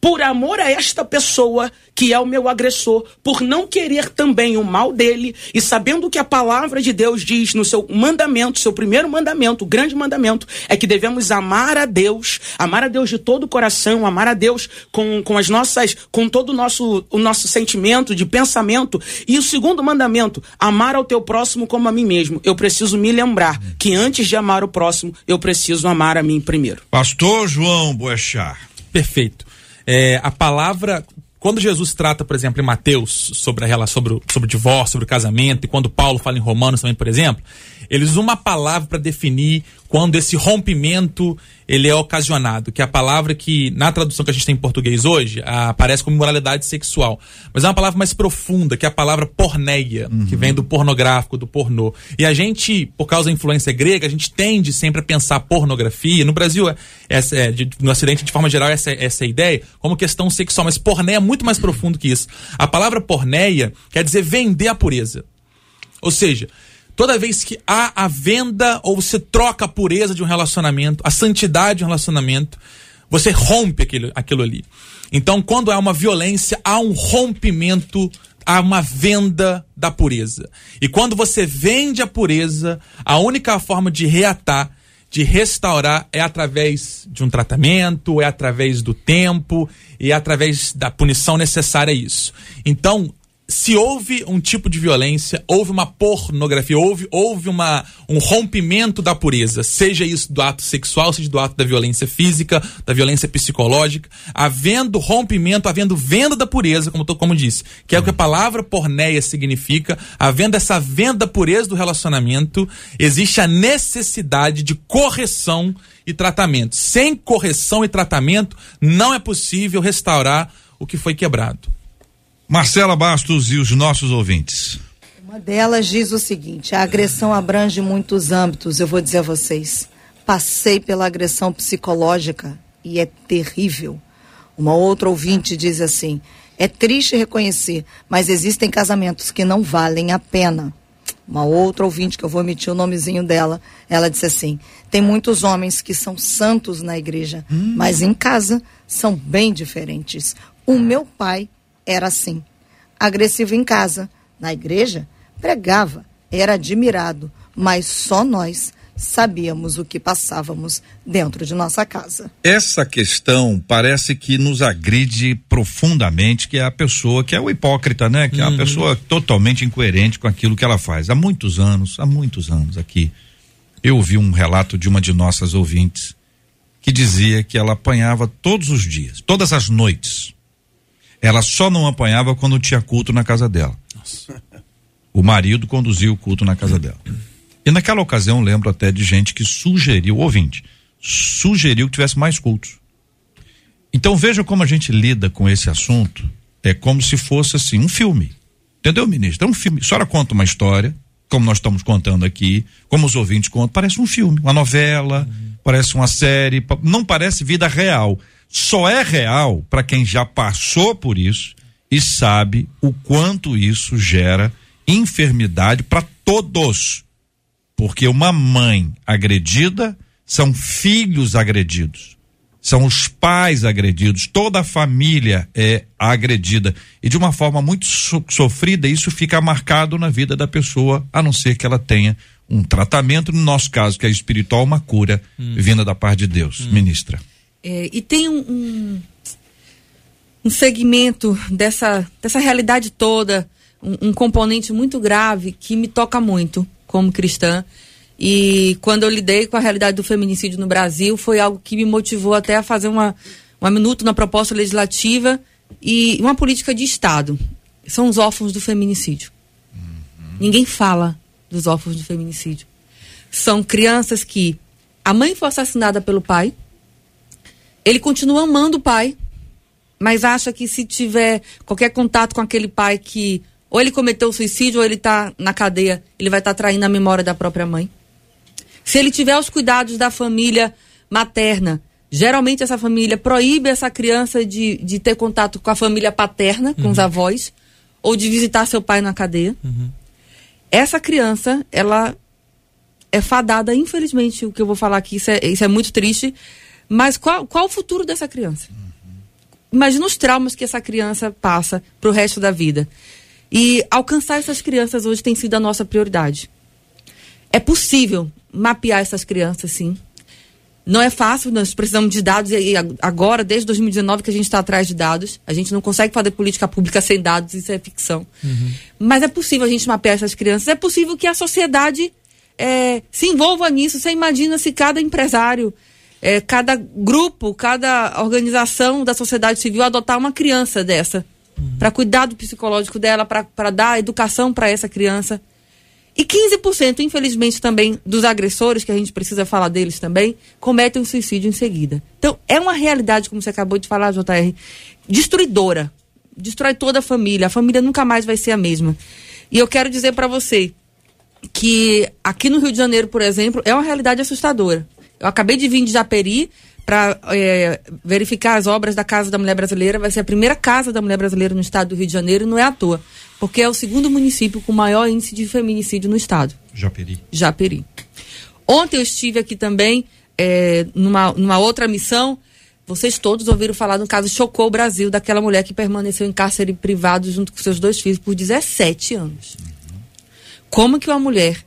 por amor a esta pessoa que é o meu agressor, por não querer também o mal dele e sabendo que a palavra de Deus diz no seu mandamento, seu primeiro mandamento, o grande mandamento, é que devemos amar a Deus, amar a Deus de todo o coração, amar a Deus com, com as nossas, com todo o nosso, o nosso sentimento de pensamento. E o segundo mandamento, amar ao teu próximo como a mim mesmo. Eu preciso me lembrar que antes de amar o próximo, eu preciso amar a mim primeiro. Pastor João Boechat. Perfeito. É, a palavra, quando Jesus trata, por exemplo, em Mateus sobre a relação, sobre sobre o divórcio, sobre o casamento, e quando Paulo fala em Romanos também, por exemplo, eles usam uma palavra para definir quando esse rompimento ele é ocasionado, que é a palavra que, na tradução que a gente tem em português hoje, aparece como moralidade sexual. Mas é uma palavra mais profunda, que é a palavra porneia, uhum. que vem do pornográfico, do pornô. E a gente, por causa da influência grega, a gente tende sempre a pensar pornografia. No Brasil, essa, é, de, no Ocidente, de forma geral, essa, essa é a ideia, como questão sexual. Mas porneia é muito mais profundo que isso. A palavra porneia quer dizer vender a pureza. Ou seja, Toda vez que há a venda ou você troca a pureza de um relacionamento, a santidade de um relacionamento, você rompe aquilo, aquilo ali. Então, quando há uma violência, há um rompimento, há uma venda da pureza. E quando você vende a pureza, a única forma de reatar, de restaurar, é através de um tratamento, é através do tempo, e é através da punição necessária a isso. Então, se houve um tipo de violência, houve uma pornografia, houve, houve uma, um rompimento da pureza, seja isso do ato sexual, seja do ato da violência física, da violência psicológica, havendo rompimento, havendo venda da pureza, como, como disse, que é o que a palavra porneia significa, havendo essa venda da pureza do relacionamento, existe a necessidade de correção e tratamento. Sem correção e tratamento, não é possível restaurar o que foi quebrado. Marcela Bastos e os nossos ouvintes. Uma delas diz o seguinte: a agressão abrange muitos âmbitos, eu vou dizer a vocês. Passei pela agressão psicológica e é terrível. Uma outra ouvinte diz assim: é triste reconhecer, mas existem casamentos que não valem a pena. Uma outra ouvinte, que eu vou omitir o nomezinho dela, ela disse assim: tem muitos homens que são santos na igreja, hum. mas em casa são bem diferentes. O meu pai era assim. Agressivo em casa, na igreja, pregava, era admirado, mas só nós sabíamos o que passávamos dentro de nossa casa. Essa questão parece que nos agride profundamente, que é a pessoa que é o hipócrita, né? Que é a uhum. pessoa totalmente incoerente com aquilo que ela faz. Há muitos anos, há muitos anos aqui, eu ouvi um relato de uma de nossas ouvintes que dizia que ela apanhava todos os dias, todas as noites, ela só não apanhava quando tinha culto na casa dela. Nossa. O marido conduzia o culto na casa dela. E naquela ocasião, lembro até de gente que sugeriu, ouvinte, sugeriu que tivesse mais cultos. Então veja como a gente lida com esse assunto. É como se fosse assim, um filme. Entendeu, ministro? É um filme. A senhora conta uma história, como nós estamos contando aqui, como os ouvintes contam, parece um filme, uma novela, uhum. parece uma série, não parece vida real só é real para quem já passou por isso e sabe o quanto isso gera enfermidade para todos. Porque uma mãe agredida são filhos agredidos, são os pais agredidos, toda a família é agredida. E de uma forma muito so sofrida, isso fica marcado na vida da pessoa, a não ser que ela tenha um tratamento, no nosso caso, que é espiritual, uma cura hum. vinda da parte de Deus. Hum. Ministra. É, e tem um, um, um, segmento dessa, dessa realidade toda um, um componente muito grave que me toca muito como cristã. E quando eu lidei com a realidade do feminicídio no Brasil, foi algo que me motivou até a fazer uma, uma minuto na proposta legislativa e uma política de Estado. São os órfãos do feminicídio. Uhum. Ninguém fala dos órfãos do feminicídio. São crianças que a mãe foi assassinada pelo pai, ele continua amando o pai, mas acha que se tiver qualquer contato com aquele pai que ou ele cometeu suicídio ou ele está na cadeia, ele vai estar tá traindo a memória da própria mãe. Se ele tiver os cuidados da família materna, geralmente essa família proíbe essa criança de, de ter contato com a família paterna, com uhum. os avós, ou de visitar seu pai na cadeia. Uhum. Essa criança, ela é fadada, infelizmente, o que eu vou falar aqui, isso é, isso é muito triste, mas qual, qual o futuro dessa criança? Imagina os traumas que essa criança passa para o resto da vida. E alcançar essas crianças hoje tem sido a nossa prioridade. É possível mapear essas crianças, sim. Não é fácil, nós precisamos de dados, e agora, desde 2019, que a gente está atrás de dados. A gente não consegue fazer política pública sem dados, isso é ficção. Uhum. Mas é possível a gente mapear essas crianças, é possível que a sociedade é, se envolva nisso. Você imagina se cada empresário, é, cada grupo, cada organização da sociedade civil adotar uma criança dessa, uhum. para cuidar do psicológico dela, para dar educação para essa criança. E 15%, infelizmente, também dos agressores, que a gente precisa falar deles também, cometem um suicídio em seguida. Então, é uma realidade, como você acabou de falar, JR, destruidora. Destrói toda a família. A família nunca mais vai ser a mesma. E eu quero dizer para você que aqui no Rio de Janeiro, por exemplo, é uma realidade assustadora. Eu acabei de vir de Japeri para é, verificar as obras da Casa da Mulher Brasileira. Vai ser a primeira Casa da Mulher Brasileira no estado do Rio de Janeiro, não é à toa porque é o segundo município com maior índice de feminicídio no estado. Japeri. Japeri. Ontem eu estive aqui também é, numa, numa outra missão. Vocês todos ouviram falar no caso Chocou o Brasil, daquela mulher que permaneceu em cárcere privado junto com seus dois filhos por 17 anos. Uhum. Como que uma mulher,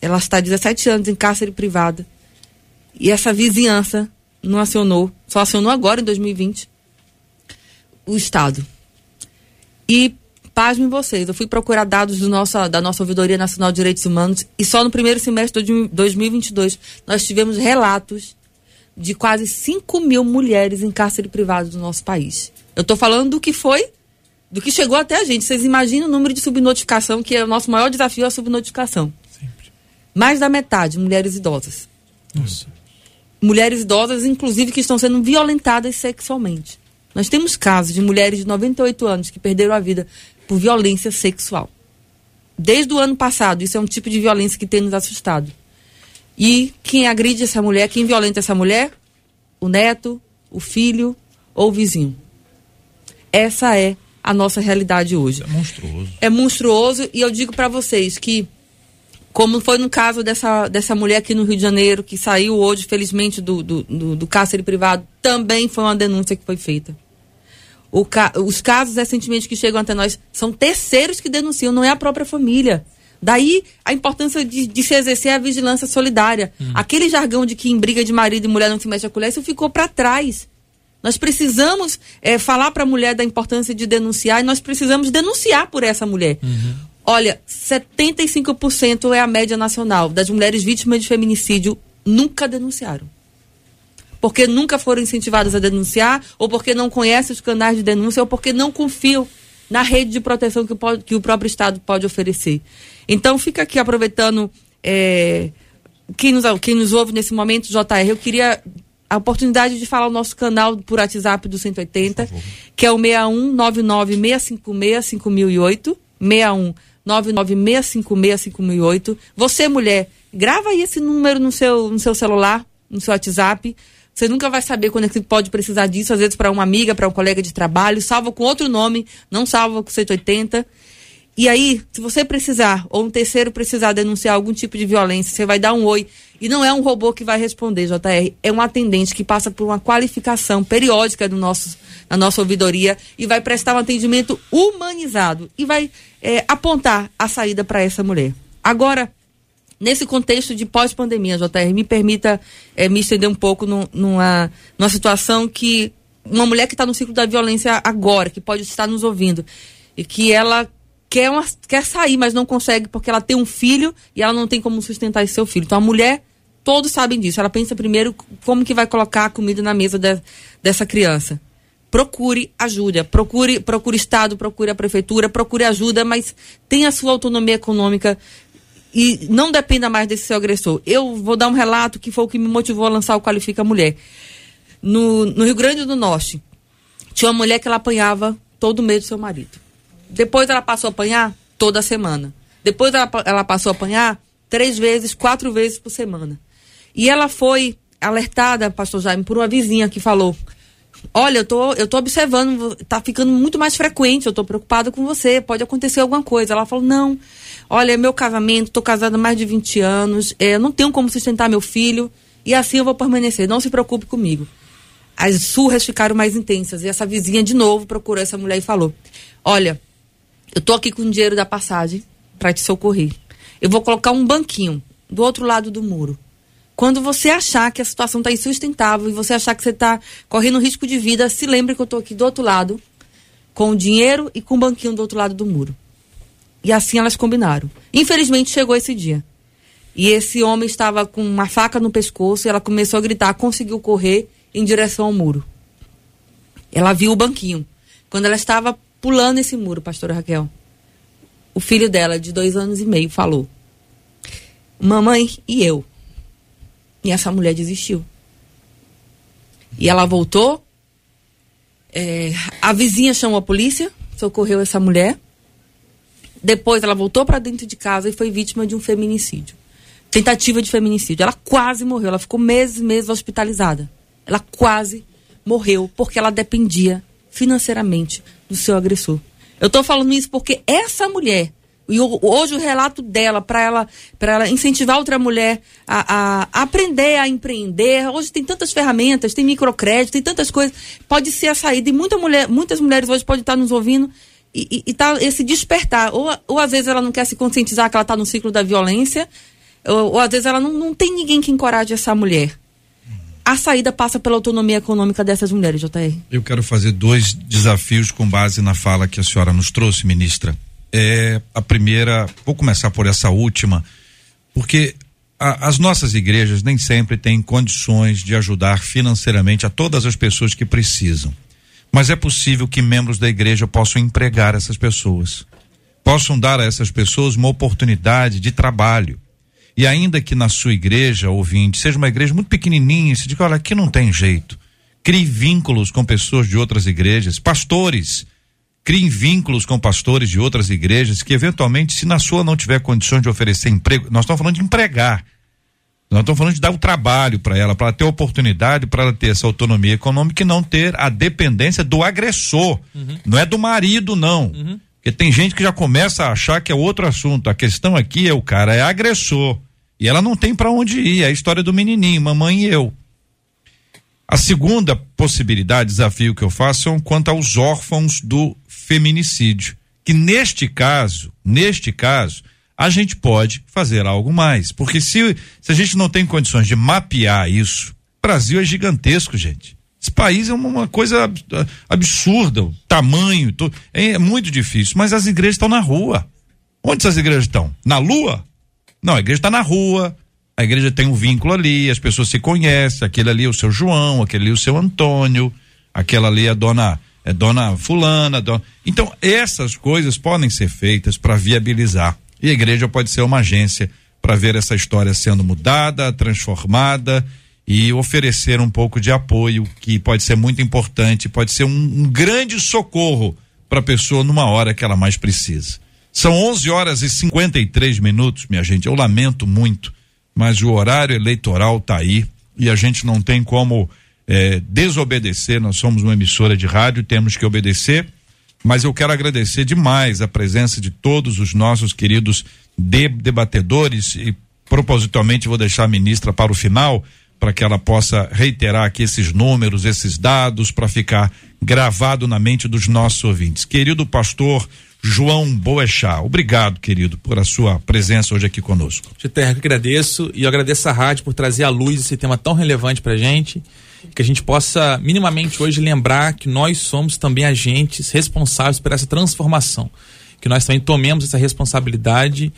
ela está 17 anos em cárcere privado e essa vizinhança não acionou, só acionou agora em 2020 o Estado. E Pasmem vocês, eu fui procurar dados do da nossa Ouvidoria Nacional de Direitos Humanos e só no primeiro semestre de 2022 nós tivemos relatos de quase 5 mil mulheres em cárcere privado do nosso país. Eu estou falando do que foi, do que chegou até a gente. Vocês imaginam o número de subnotificação, que é o nosso maior desafio, a subnotificação. Sempre. Mais da metade, mulheres idosas. Nossa. Mulheres idosas, inclusive, que estão sendo violentadas sexualmente. Nós temos casos de mulheres de 98 anos que perderam a vida por violência sexual. Desde o ano passado, isso é um tipo de violência que tem nos assustado. E quem agride essa mulher, quem violenta essa mulher? O neto, o filho ou o vizinho. Essa é a nossa realidade hoje. É monstruoso. É monstruoso e eu digo para vocês que como foi no caso dessa, dessa mulher aqui no Rio de Janeiro, que saiu hoje, felizmente, do, do, do, do cárcere privado, também foi uma denúncia que foi feita. Ca... os casos recentemente que chegam até nós são terceiros que denunciam, não é a própria família. Daí a importância de, de se exercer a vigilância solidária. Hum. Aquele jargão de que em briga de marido e mulher não se mexe a colher, isso ficou para trás. Nós precisamos é, falar para a mulher da importância de denunciar e nós precisamos denunciar por essa mulher. Uhum. Olha, 75% é a média nacional das mulheres vítimas de feminicídio. Nunca denunciaram. Porque nunca foram incentivadas a denunciar, ou porque não conhecem os canais de denúncia, ou porque não confiam na rede de proteção que, pode, que o próprio Estado pode oferecer. Então, fica aqui aproveitando é, quem, nos, quem nos ouve nesse momento, JR, eu queria a oportunidade de falar o nosso canal por WhatsApp do 180, que é o 61996565008, 61996565008. Você, mulher, grava aí esse número no seu, no seu celular, no seu WhatsApp, você nunca vai saber quando é que pode precisar disso, às vezes para uma amiga, para um colega de trabalho, salva com outro nome, não salva com 180. E aí, se você precisar, ou um terceiro precisar denunciar algum tipo de violência, você vai dar um oi. E não é um robô que vai responder, JR. É um atendente que passa por uma qualificação periódica do nosso, na nossa ouvidoria e vai prestar um atendimento humanizado e vai é, apontar a saída para essa mulher. Agora, Nesse contexto de pós-pandemia, JR, me permita é, me estender um pouco no, numa, numa situação que uma mulher que está no ciclo da violência agora, que pode estar nos ouvindo, e que ela quer, uma, quer sair, mas não consegue porque ela tem um filho e ela não tem como sustentar esse seu filho. Então a mulher, todos sabem disso. Ela pensa primeiro como que vai colocar a comida na mesa de, dessa criança. Procure ajuda, procure, procure Estado, procure a prefeitura, procure ajuda, mas tenha sua autonomia econômica e não dependa mais desse seu agressor. Eu vou dar um relato que foi o que me motivou a lançar o Qualifica Mulher. No, no Rio Grande do Norte, tinha uma mulher que ela apanhava todo mês do seu marido. Depois ela passou a apanhar toda semana. Depois ela, ela passou a apanhar três vezes, quatro vezes por semana. E ela foi alertada, pastor Jaime, por uma vizinha que falou: Olha, eu tô, eu tô observando, tá ficando muito mais frequente, eu tô preocupada com você, pode acontecer alguma coisa. Ela falou: Não, olha, é meu casamento, tô casada há mais de 20 anos, é, não tenho como sustentar meu filho, e assim eu vou permanecer, não se preocupe comigo. As surras ficaram mais intensas, e essa vizinha de novo procurou essa mulher e falou: Olha, eu tô aqui com o dinheiro da passagem para te socorrer. Eu vou colocar um banquinho do outro lado do muro. Quando você achar que a situação está insustentável e você achar que você está correndo risco de vida, se lembre que eu estou aqui do outro lado, com o dinheiro e com o banquinho do outro lado do muro. E assim elas combinaram. Infelizmente chegou esse dia. E esse homem estava com uma faca no pescoço e ela começou a gritar, conseguiu correr em direção ao muro. Ela viu o banquinho. Quando ela estava pulando esse muro, pastora Raquel. O filho dela, de dois anos e meio, falou: Mamãe e eu. E essa mulher desistiu. E ela voltou. É, a vizinha chamou a polícia, socorreu essa mulher. Depois ela voltou para dentro de casa e foi vítima de um feminicídio. Tentativa de feminicídio. Ela quase morreu. Ela ficou meses, meses hospitalizada. Ela quase morreu porque ela dependia financeiramente do seu agressor. Eu estou falando isso porque essa mulher, e hoje o relato dela, para ela, ela incentivar outra mulher a, a, aprender a empreender, hoje tem tantas ferramentas, tem microcrédito, tem tantas coisas, pode ser a saída. E muita mulher, muitas mulheres hoje podem estar nos ouvindo e, e, e tá esse despertar. Ou, ou às vezes ela não quer se conscientizar que ela está no ciclo da violência, ou, ou às vezes ela não, não tem ninguém que encoraje essa mulher a saída passa pela autonomia econômica dessas mulheres, JR. Eu quero fazer dois desafios com base na fala que a senhora nos trouxe, ministra. É, a primeira, vou começar por essa última, porque a, as nossas igrejas nem sempre têm condições de ajudar financeiramente a todas as pessoas que precisam. Mas é possível que membros da igreja possam empregar essas pessoas, possam dar a essas pessoas uma oportunidade de trabalho e ainda que na sua igreja, ouvinte, seja uma igreja muito pequenininha, se diga, olha, aqui não tem jeito. Crie vínculos com pessoas de outras igrejas, pastores, criem vínculos com pastores de outras igrejas que eventualmente, se na sua não tiver condições de oferecer emprego, nós estamos falando de empregar. Nós estamos falando de dar o trabalho para ela, para ela ter oportunidade, para ela ter essa autonomia econômica e não ter a dependência do agressor. Uhum. Não é do marido, não. Uhum. Porque tem gente que já começa a achar que é outro assunto. A questão aqui é o cara é agressor. E ela não tem para onde ir. É a história do menininho, mamãe e eu. A segunda possibilidade, desafio que eu faço, são quanto aos órfãos do feminicídio. Que neste caso, neste caso, a gente pode fazer algo mais. Porque se, se a gente não tem condições de mapear isso, o Brasil é gigantesco, gente. Esse país é uma, coisa absurda, o tamanho, to, é muito difícil. Mas as igrejas estão na rua. Onde essas igrejas estão? Na lua? Não, a igreja está na rua, a igreja tem um vínculo ali, as pessoas se conhecem, aquele ali é o seu João, aquele ali é o seu Antônio, aquela ali é a dona, é dona fulana, dona... Então, essas coisas podem ser feitas para viabilizar. E a igreja pode ser uma agência para ver essa história sendo mudada, transformada e oferecer um pouco de apoio, que pode ser muito importante, pode ser um, um grande socorro para a pessoa numa hora que ela mais precisa. São 11 horas e 53 minutos, minha gente. Eu lamento muito, mas o horário eleitoral está aí e a gente não tem como é, desobedecer. Nós somos uma emissora de rádio, temos que obedecer. Mas eu quero agradecer demais a presença de todos os nossos queridos debatedores e propositalmente vou deixar a ministra para o final para que ela possa reiterar aqui esses números, esses dados, para ficar gravado na mente dos nossos ouvintes. Querido pastor João Boechat, obrigado, querido, por a sua presença hoje aqui conosco. Terra, eu agradeço e eu agradeço a rádio por trazer à luz esse tema tão relevante para gente, que a gente possa minimamente hoje lembrar que nós somos também agentes responsáveis por essa transformação que nós também tomemos essa responsabilidade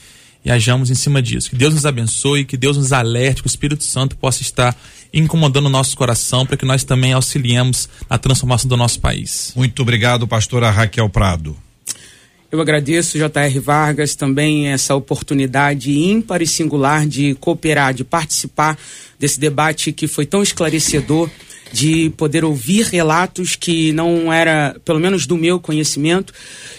e hajamos em cima disso. Que Deus nos abençoe, que Deus nos alerte, que o Espírito Santo possa estar incomodando o nosso coração para que nós também auxiliemos na transformação do nosso país. Muito obrigado, pastora Raquel Prado. Eu agradeço, J.R. Vargas, também essa oportunidade ímpar e singular de cooperar, de participar desse debate que foi tão esclarecedor de poder ouvir relatos que não era, pelo menos do meu conhecimento,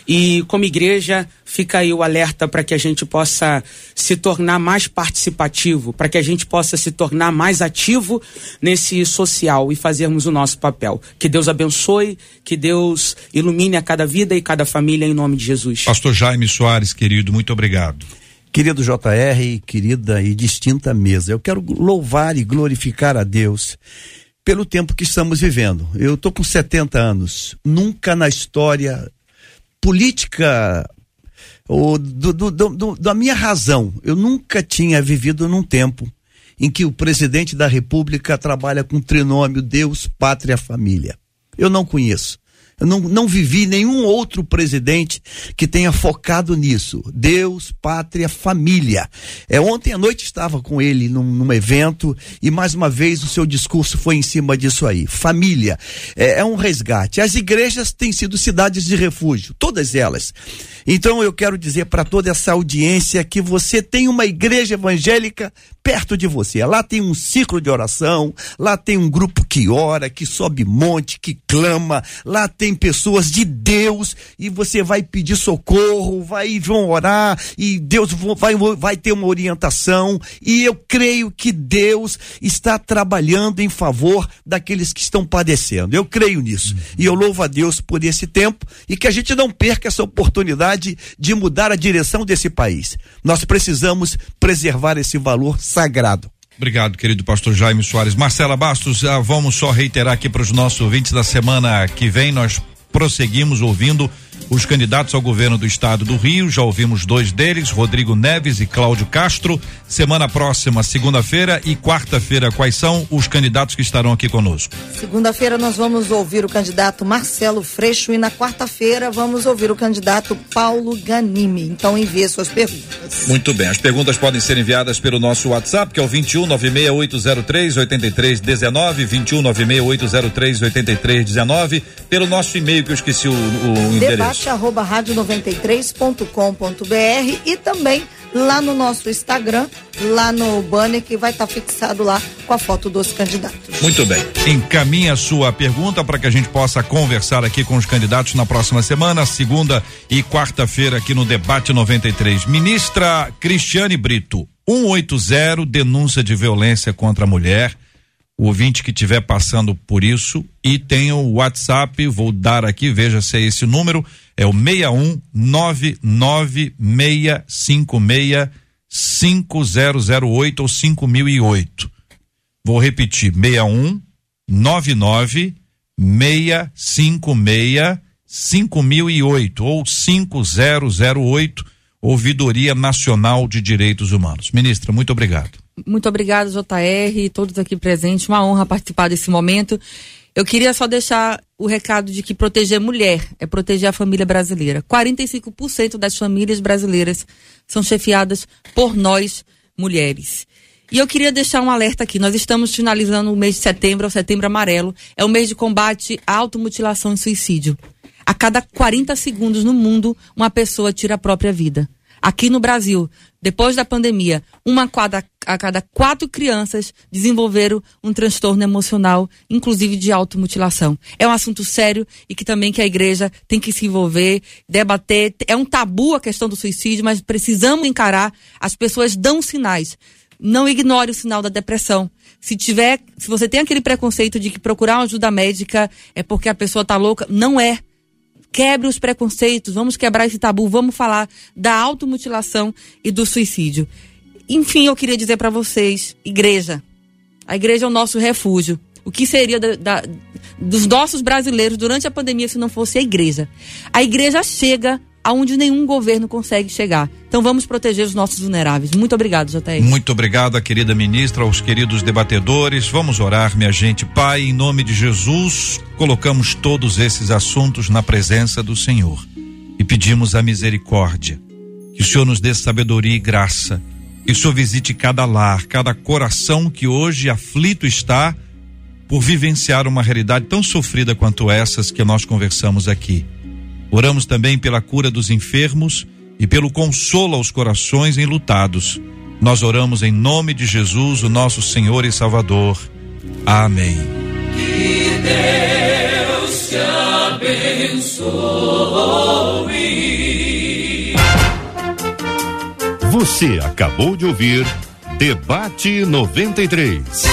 e como igreja fica aí o alerta para que a gente possa se tornar mais participativo, para que a gente possa se tornar mais ativo nesse social e fazermos o nosso papel. Que Deus abençoe, que Deus ilumine a cada vida e cada família em nome de Jesus. Pastor Jaime Soares, querido, muito obrigado. Querido JR, querida e distinta mesa, eu quero louvar e glorificar a Deus pelo tempo que estamos vivendo. Eu estou com 70 anos. Nunca na história política ou do, do, do, da minha razão, eu nunca tinha vivido num tempo em que o presidente da República trabalha com o trinômio Deus, Pátria, Família. Eu não conheço. Eu não, não vivi nenhum outro presidente que tenha focado nisso. Deus, pátria, família. É, ontem à noite estava com ele num, num evento e mais uma vez o seu discurso foi em cima disso aí. Família. É, é um resgate. As igrejas têm sido cidades de refúgio, todas elas. Então eu quero dizer para toda essa audiência que você tem uma igreja evangélica perto de você. Lá tem um ciclo de oração, lá tem um grupo que ora, que sobe monte, que clama, lá tem pessoas de Deus e você vai pedir socorro, vai vão orar e Deus vai, vai ter uma orientação e eu creio que Deus está trabalhando em favor daqueles que estão padecendo. Eu creio nisso. E eu louvo a Deus por esse tempo e que a gente não perca essa oportunidade de mudar a direção desse país. Nós precisamos preservar esse valor sagrado. Obrigado, querido pastor Jaime Soares. Marcela Bastos, ah, vamos só reiterar aqui para os nossos ouvintes da semana que vem, nós prosseguimos ouvindo os candidatos ao governo do estado do Rio. Já ouvimos dois deles, Rodrigo Neves e Cláudio Castro. Semana próxima, segunda-feira e quarta-feira, quais são os candidatos que estarão aqui conosco? Segunda-feira nós vamos ouvir o candidato Marcelo Freixo e na quarta-feira vamos ouvir o candidato Paulo Ganime. Então envie suas perguntas. Muito bem, as perguntas podem ser enviadas pelo nosso WhatsApp, que é o 21 96803 8319, 21 96803 8319, pelo nosso e-mail que eu esqueci o, o endereço debate arroba rádio93.com.br e também lá no nosso Instagram, lá no banner que vai estar tá fixado lá com a foto dos candidatos. Muito bem. Encaminhe a sua pergunta para que a gente possa conversar aqui com os candidatos na próxima semana, segunda e quarta-feira aqui no debate 93. Ministra Cristiane Brito, 180 denúncia de violência contra a mulher o ouvinte que estiver passando por isso e tem o WhatsApp, vou dar aqui, veja se é esse número, é o 61 99656 5008 ou 5008. Vou repetir, 61 99 656 5008 ou 5008, Ouvidoria Nacional de Direitos Humanos. Ministra, muito obrigado. Muito obrigada, JR, todos aqui presentes. Uma honra participar desse momento. Eu queria só deixar o recado de que proteger mulher é proteger a família brasileira. 45% das famílias brasileiras são chefiadas por nós, mulheres. E eu queria deixar um alerta aqui. Nós estamos finalizando o mês de setembro, o setembro amarelo. É o mês de combate à automutilação e suicídio. A cada 40 segundos no mundo, uma pessoa tira a própria vida. Aqui no Brasil, depois da pandemia, uma a cada quatro crianças desenvolveram um transtorno emocional, inclusive de automutilação. É um assunto sério e que também que a igreja tem que se envolver, debater. É um tabu a questão do suicídio, mas precisamos encarar. As pessoas dão sinais. Não ignore o sinal da depressão. Se tiver, se você tem aquele preconceito de que procurar uma ajuda médica é porque a pessoa está louca, não é quebre os preconceitos, vamos quebrar esse tabu, vamos falar da automutilação e do suicídio. Enfim, eu queria dizer para vocês, igreja, a igreja é o nosso refúgio. O que seria da, da, dos nossos brasileiros durante a pandemia se não fosse a igreja? A igreja chega aonde nenhum governo consegue chegar. Então vamos proteger os nossos vulneráveis. Muito obrigado, JR. Muito obrigado, querida ministra, aos queridos debatedores. Vamos orar, minha gente. Pai, em nome de Jesus, colocamos todos esses assuntos na presença do Senhor. E pedimos a misericórdia. Que o Senhor nos dê sabedoria e graça. Que o Senhor visite cada lar, cada coração que hoje aflito está por vivenciar uma realidade tão sofrida quanto essas que nós conversamos aqui. Oramos também pela cura dos enfermos e pelo consolo aos corações enlutados. Nós oramos em nome de Jesus, o nosso Senhor e Salvador. Amém. Que Deus te abençoe. Você acabou de ouvir Debate 93.